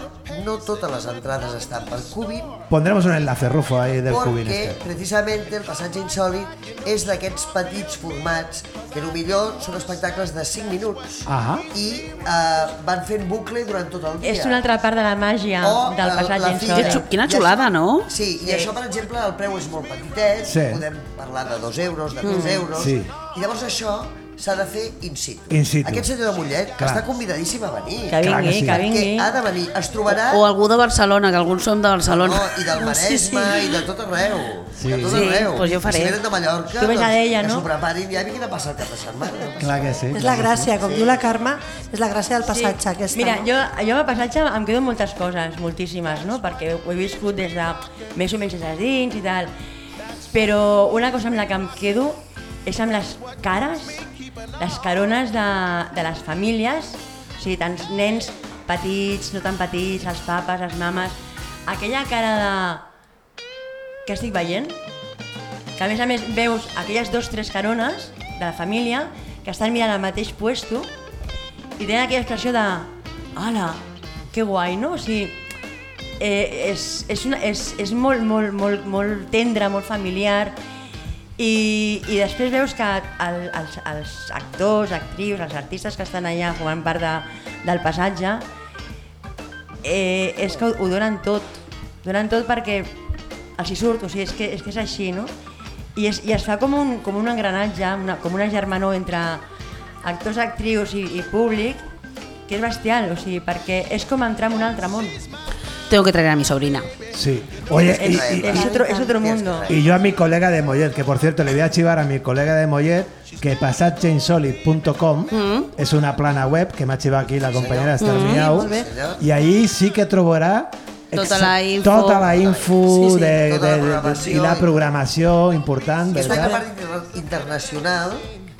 no totes les entrades estan per Cubin Pondremos un enlace rufo ahí del cubín perquè este. precisament el passatge insòlid és d'aquests petits formats que millor són espectacles de 5 minuts Ajá. i eh, van fent bucle durant tot el dia. És una altra part de la màgia O, del eh, passatge xu- quina xulada, no? Sí, i això, per exemple, el preu és molt petitet, Sí. podem parlar de 2 euros, de 3 Mm. euros, Sí. i llavors això s'ha de fer in situ. In situ. Aquest senyor de Mollet Clar. està convidadíssim a venir. Que vingui, que sí. que vingui. ha de venir, es trobarà... O algú de Barcelona, que alguns som de Barcelona. No, i del Maresme, i de tot arreu. Sí. De tot Sí, arreu. doncs jo faré. Si venen de Mallorca, Tu doncs, que no? s'ho preparin ja i vinguin a passar el cap de setmana. Clar que sí. És la gràcia, com diu la Carme, és la gràcia del passatge. Aquesta, Mira, no? jo, jo amb el passatge em quedo moltes coses, moltíssimes, no? perquè ho he viscut des de més o menys des de dins i tal. Però una cosa amb la que em quedo és amb les cares, les carones de, de les famílies, o sigui, tants nens petits, no tan petits, els papes, les mames, aquella cara de... Què estic veient? Que a més a més veus aquelles dos tres carones de la família que estan mirant al mateix puesto i tenen aquella expressió de «Hola, que guai, no?» O sigui, eh, és, és, una, és, és molt, molt, molt, molt tendre, molt familiar i, i després veus que el, els, els actors, actrius, els artistes que estan allà formant part de, del passatge eh, és que ho, ho donen tot, donen tot perquè els hi surt, o sigui, és que és, que és així, no? I es, i es fa com un, com un engranatge, una, com una germanor entre actors, actrius i, i públic que és bestial, o sigui, perquè és com entrar en un altre món. Tengo que traer a mi sobrina. Sí. Oye, es, y- y- es otro, es otro mundo. Y yo a mi colega de Mollet, que por cierto le voy a chivar a mi colega de Mollet que passatgeinsolid.com es una plana web que me ha chivado aquí la compañera Esther Mm, y ahí sí que trobará Tota exa- la info. tota la info Sí, sí, de, tota la de- de- internacional,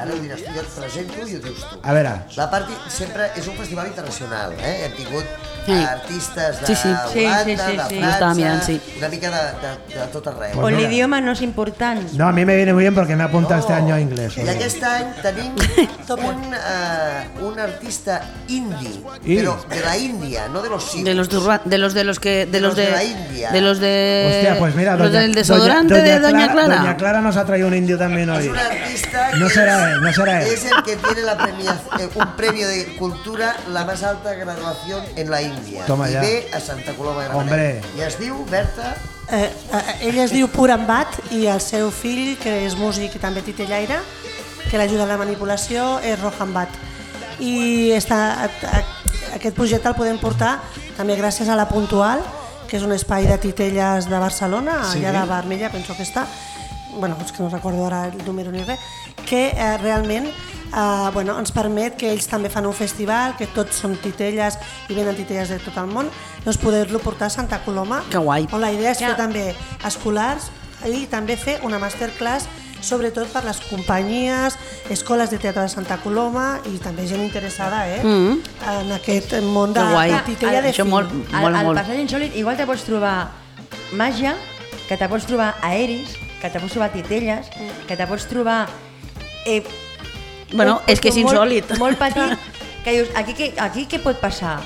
ara ho diràs tu, jo et presento i ho dius tu. A veure, La part sempre és un festival internacional, eh? Hem tingut Sí. artistes de Sí, sí. Holanda, Sí, sí, sí, de sí. França, mirant, sí. una mica de, de, de tot arreu. Pues O mira. l'idioma no és important. no, a mí me viene muy bien porque me ha apuntado este año a inglés. I aquest any tenim un, uh, un artista indi, I. però de la Índia, no de los. De los de, los de los que de los los de de, la India. de los de Hostia, pues mira, los doña- del desodorante doña- de Doña Clara. Doña Clara nos ha traído un indio también hoy. Es un artista No que será él, no será él. Es el que tiene la premia- eh, un premio de cultura, la más alta graduación en la India. Toma I ya. ve a Santa Coloma de Hombre. Gramenet. I es diu, Berta, Eh, eh, ell es diu Purambat i el seu fill, que és músic i també titellaire, que l'ajuda a la manipulació, és Rohanbat. I està, a, a, aquest projecte el podem portar també gràcies a la Puntual, que és un espai de titelles de Barcelona, Sí. allà de Vermella, penso que està, bueno, és que no recordo ara el número ni res, que eh, realment eh, bueno, ens permet que ells també fan un festival, que tots són titelles i venen titelles de tot el món, doncs poder-lo portar a Santa Coloma, Que guai. on la idea és Ja. fer també escolars i també fer una masterclass sobretot per les companyies, escoles de teatre de Santa Coloma i també gent interessada eh? Mm. en aquest món de, de titella de film. molt- Al, Mola al molt. passatge insòlit igual te pots trobar màgia, que te pots trobar aeris, que te pots trobar titelles, que te pots trobar... Eh, Bueno, un és que és insòlit. Molt, molt petit, que dius, aquí, què, aquí què pot passar?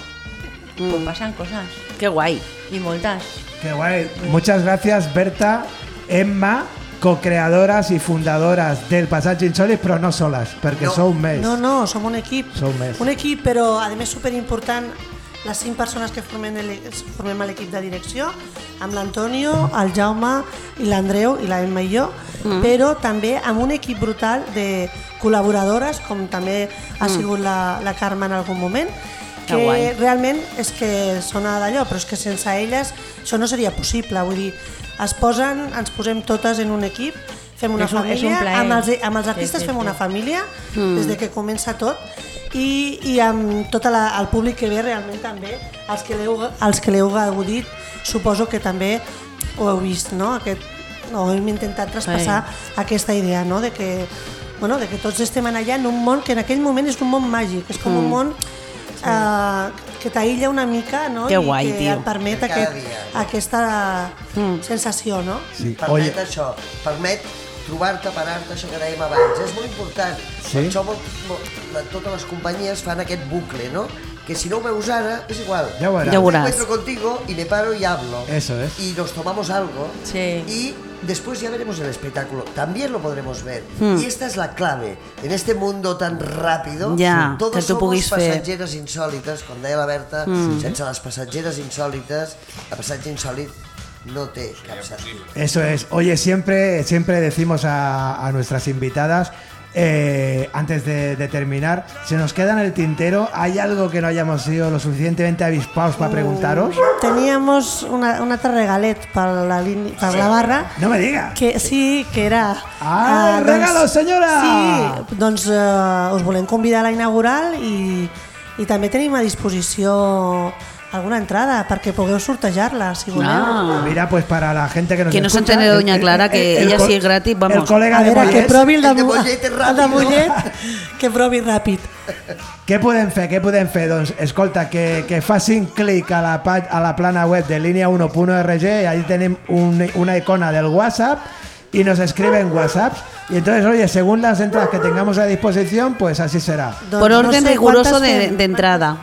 Mm. Pues passen coses. Que guai. I moltes. Qué guay. Muchas gracias, Berta, Emma, co-creadoras y fundadoras del Passatge Insòlit, però no soles, perquè No. sou més. No, no, som un equip. Sou més. Un equip, però a més superimportant, les cinc persones que formem el- formem a l'equip de direcció, amb l'Antonio, el Jaume i l'Andreu i la Emma i jo, Mm. però també amb un equip brutal de col·laboradores, com també ha Mm. sigut la, la Carme en algun moment, Que que guai. realment és que sona d'allò, però és que sense elles això no seria possible, vull dir, es posen, ens posem totes en un equip, fem una És un- és un família, amb els, amb els Sí, artistes sí, fem sí. una família, Mm. des de que comença tot, i, i amb tot la, el públic que ve realment també, els que l'heu els que l'heu gaudit, suposo que també ho heu vist, no? Aquest, no, hem intentat traspassar aquesta idea, no? De que, bueno, de que tots estem allà en un món que en aquell moment és un món màgic, és com Mm. un món eh, que t'aïlla una mica no? Que i guai, que tio. et permet aquest, dia. aquesta Mm. sensació, no? Sí. Permet Oye, això, permet trobar-te, parar-te, això que dèiem abans. És molt important. Sí. Per això molt, molt, la- totes les companyies fan aquest bucle, no? Que si no ho veus ara, és igual. Ya verás. Ya Me verás. encuentro contigo y me paro y hablo. Eso es. Y nos tomamos algo. Sí. Y después ya veremos el espectáculo. También lo podremos ver. Hmm. Y esta es la clave. En este mundo tan rápido, Ja, todos que tu somos puguis fer. passatgeres insòlites. Com deia la Berta, Mm. sense les passatgeres insòlites, el passatge insòlit no sentit. Eso es. Oye, siempre, siempre decimos a, a nuestras invitadas, eh, antes de, de terminar, se nos queda en el tintero, ¿hay algo que no hayamos sido lo suficientemente avispados para preguntaros? Teníamos una, un altre regalet per la, per la barra. No me digas. Que, sí, que era... Ah, eh, regalo, senyora! Sí, doncs eh, us volem convidar a la inaugural i, i també tenim a disposició alguna entrada perquè pugueu sortejar-la, si voleu. Ah. Mira, pues para la gente que nos Que no se escucha, el- doña el- Clara el- que el ella co- sí es gratis, vamos. El colega A de veure, que provi el de, el de Mollet el de no? Mollet, que provi ràpid. Què podem fer? Què podem fer? Doncs, escolta, que, que facin clic a la, a la plana web de línea1.org y ahí tenemos un- una icona del WhatsApp y nos escriben WhatsApp. Y entonces, oye, según las entradas que tengamos a disposición, pues así será. Por orden no sé riguroso de, de entrada.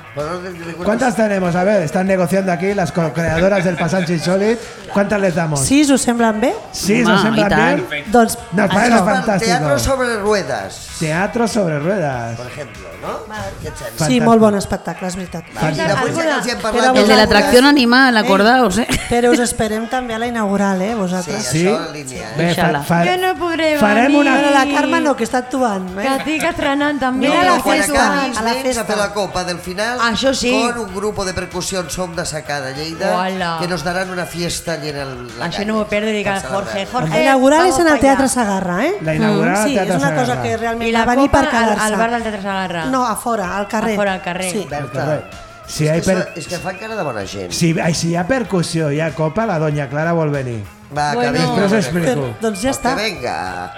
¿Cuántas tenemos? A ver, están negociando aquí las creadoras del Passatge Insòlit. ¿Cuántas les damos? Sis us semblen bé? ¿Sí? Home, ¿Nos i sembran tant. bien? Doncs Nos parece això. fantástico. Teatro sobre ruedas, Teatro sobre ruedas. por ejemplo, ¿no? Sembla? Sí, Fantàstic. molt bon espectacle, és veritat. I després ja que els hi hem parlat... El de la atracción animal, acordaos, eh. Però us esperem també a la inaugural, eh, Sí, vosaltres. Sí. això en línia, eh? Bé. Jo no podré farem venir. una- Però la Carme no, que està actuant. Que Eh? estic estrenant també. Mira la Però quan festa, a la festa. a la copa del final Això sí. con un grupo de percusión Som de Sacada, Lleida, Hola. que nos darán una fiesta allí en el, la Això calle. no m'ho perdo, dic al Per Jorge. celebrar. Jorge, La inaugural és en el Teatre allà. Sagarra, eh? La inaugural al Sí, Teatre és una cosa Sagarra. que realment I la va venir copa per al, quedar-se. al bar del Teatre Sagarra. No, a fora, al carrer. A fora, al carrer. Sí. Berta, Si és, hay que, per- és, és que fan cara de bona gent. Si, ai, si hi ha percussió i hi ha copa, la doña Clara vol venir. Va, Bueno. que vinga. Després explico. Però, doncs ja està. Que vinga.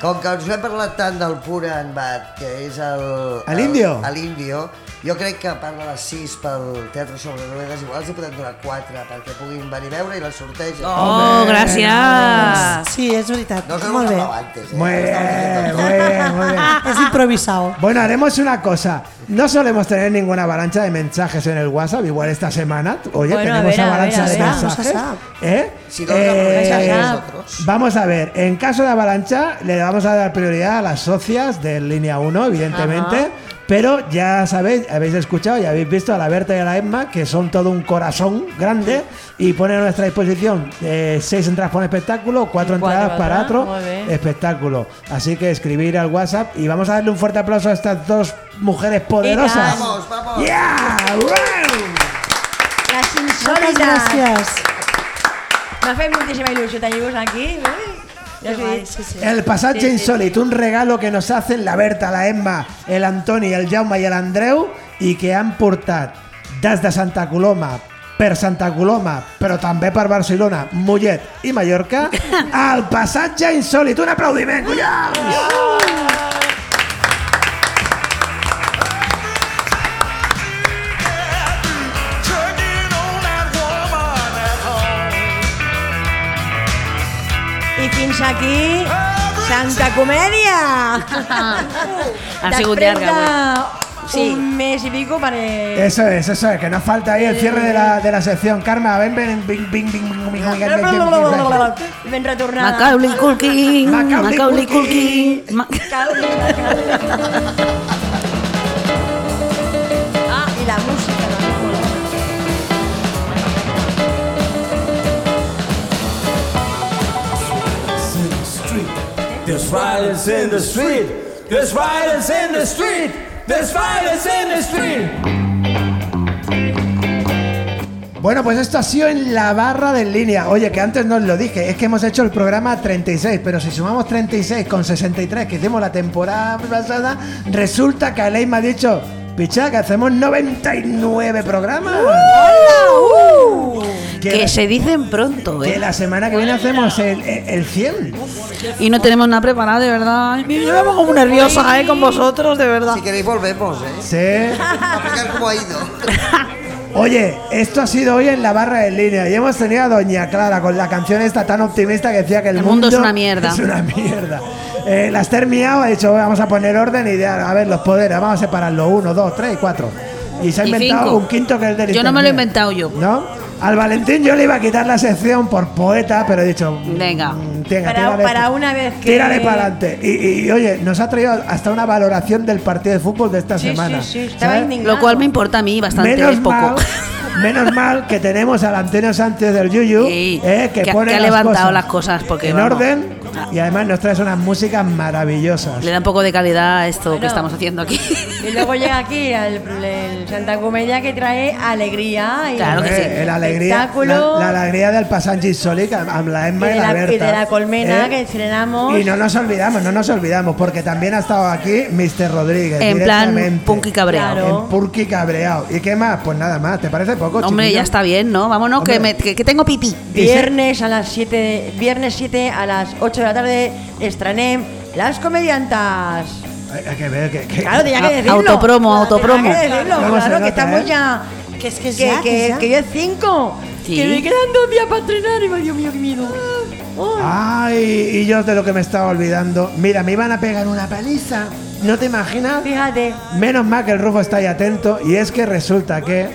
Com que us hem parlat tant del Pura en Bat, que és el... A l'Índio? A l'Índio, jo crec que a part de les 6 pel Teatre sobre Ruedes, igual els hi podem donar 4 perquè puguin venir a veure i les sortegen. Oh, gràcies. Sí, és veritat. No bé. hablado antes, ¿eh? Muy bien, muy bien, muy bien. És improvisado. Bueno, haremos una cosa. No solemos tener ninguna avalancha de mensajes en el WhatsApp, igual esta semana. Oye, Bueno, a tenemos ver, a ver, avalancha a de mensajes. Vamos ¿Eh? Si no, Eh. Vamos a ver, en caso de avalancha le vamos a dar prioridad a las socias de línea 1, evidentemente. Pero ya sabéis, habéis escuchado y habéis visto a la Berta y a la Emma, que son todo un corazón grande y ponen a nuestra disposición eh, seis entradas para un espectáculo, cuatro Cuatro entradas para otro espectáculo. Así que escribir al WhatsApp y vamos a darle un fuerte aplauso a estas dos mujeres poderosas. Vamos, vamos. ¡Yeah! Moltes insòlites. gràcies. M'ha fet moltíssima il·lusió tenir-vos aquí. Ui. Sí, sí. El passatge Sí, sí. insòlit, un regalo que nos hacen la Berta, la Emma, el Antoni, el Jaume i l'Andreu i que han portat des de Santa Coloma per Santa Coloma, però també per Barcelona, Mollet i Mallorca, al passatge insòlit. Un aplaudiment, collons! I aquí Santa Comèdia! ha sigut un mes y pico para... Eso es, eso es, que nos falta ahí el cierre de la, de la sección. Karma, ven, ven, ven, ven, ven, ven, ven, retornada. Macaulay Culkin, Macaulay Culkin. Ah, y la música. There's violence in the street. There's violence in the street. There's violence in the street. Bueno, pues esto ha sido en la barra de línea. Oye, que antes no os lo dije, es que hemos hecho el programa 36, pero si sumamos 36 con 63 que hicimos la temporada pasada, resulta que Alei me ha dicho, picha, que hacemos 99 programas. Que, Que la, se dicen pronto, que ¿eh? la semana que viene hacemos el, el, el 100. Y no tenemos nada preparado, de verdad. Yo me pongo como nerviosa, ¿eh? Con vosotros, de verdad. Si queréis volvemos, ¿eh? Sí. A cómo ha ido. Oye, esto ha sido hoy en la barra en línea y hemos tenido a Doña Clara con la canción esta tan optimista que decía que el, El mundo es una mierda. Es una mierda. Eh, la Esther Miao ha dicho, vamos a poner orden y ya, a ver, los poderes, vamos a separarlo, uno, dos, tres y cuatro. Y se ha Y inventado cinco. un quinto que es del Yo no me lo he inventado yo. ¿No? Al Valentín yo le iba a quitar la sección por poeta, pero he dicho, Venga. "Mm, tenga, Para, tírale- para una vez que... Tírale para adelante. Y, y, oye, nos ha traído hasta una valoración del partido de fútbol de esta Sí, semana. sí, sí, estaba ¿sabes? indignado. Lo cual me importa a mí bastante Menos poco. mal, menos mal que tenemos al Antonio Sánchez del Yuyu, Sí, eh, que, que- pone que ha las levantado cosas las cosas, porque, en vamos. orden y además nos traes unas músicas maravillosas. Le da un poco de calidad a esto que estamos haciendo aquí. Y luego llega aquí el, el Santa Comella que trae alegría y Claro que sí. Eh, la alegría, espectáculo. la, la alegría del Passangi Soli amb la y Emma de y la la, Berta. y de la colmena ¿eh? que estrenamos. Y no nos olvidamos, no nos olvidamos, porque también ha estado aquí Mr. Rodríguez. En plan punky cabreado. Claro. En Punky cabreado. ¿Y qué más? Pues nada más. ¿Te parece poco, Hombre, chiquillo? ya está bien, ¿no? Vámonos, que, me- que, que tengo pipí. Viernes a las 7, viernes 7 a las 8 de la tarde estrenem Las Comediantas. Hay, hay que ver que... que- Claro, tenía que decirlo. autopromo, autopromo. Tenía que decirlo, ¿Cómo se claro, que nota, estamos eh? ya. Que es que es Que, ya, que que, es ya. que yo es 5. Sí. Que me quedan dos días para entrenar y Dios mío, qué miedo. Ay. Ay, y yo de lo que me estaba olvidando. Mira, me iban a pegar una paliza. ¿No te imaginas? Fíjate. Menos mal que el Rufo está ahí atento. Y es que resulta que,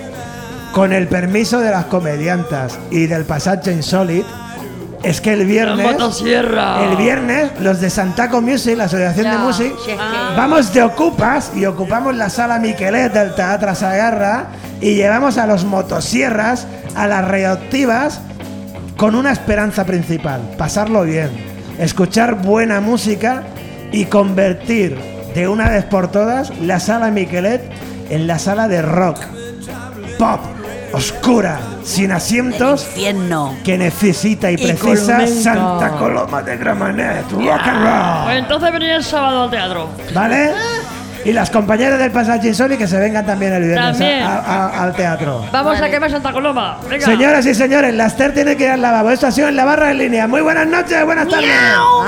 con el permiso de las comediantas y del pasaje insólito, es que el viernes. El viernes, los de Santaco Music, la Asociación de Music, si es que- vamos de ocupas y ocupamos la sala Miquelet del Teatro Sagarra y llevamos a los motosierras, a las reactivas, con una esperanza principal, pasarlo bien, escuchar buena música y convertir de una vez por todas la sala Miquelet en la sala de rock, pop, oscura, sin asientos, que necesita y, Y precisa. Santa Coloma de Gramanet, rock and roll. Pues entonces venía el sábado al teatro. ¿Vale? Y las compañeras del Pasaje Insoli que se vengan también el viernes También. a- a- al teatro. Vamos a quemar Santa Coloma. Venga. Señoras y señores, la Esther tiene que ir al lavabo. Esto ha sido en la barra en línea. Muy buenas noches, buenas tardes. Adiós.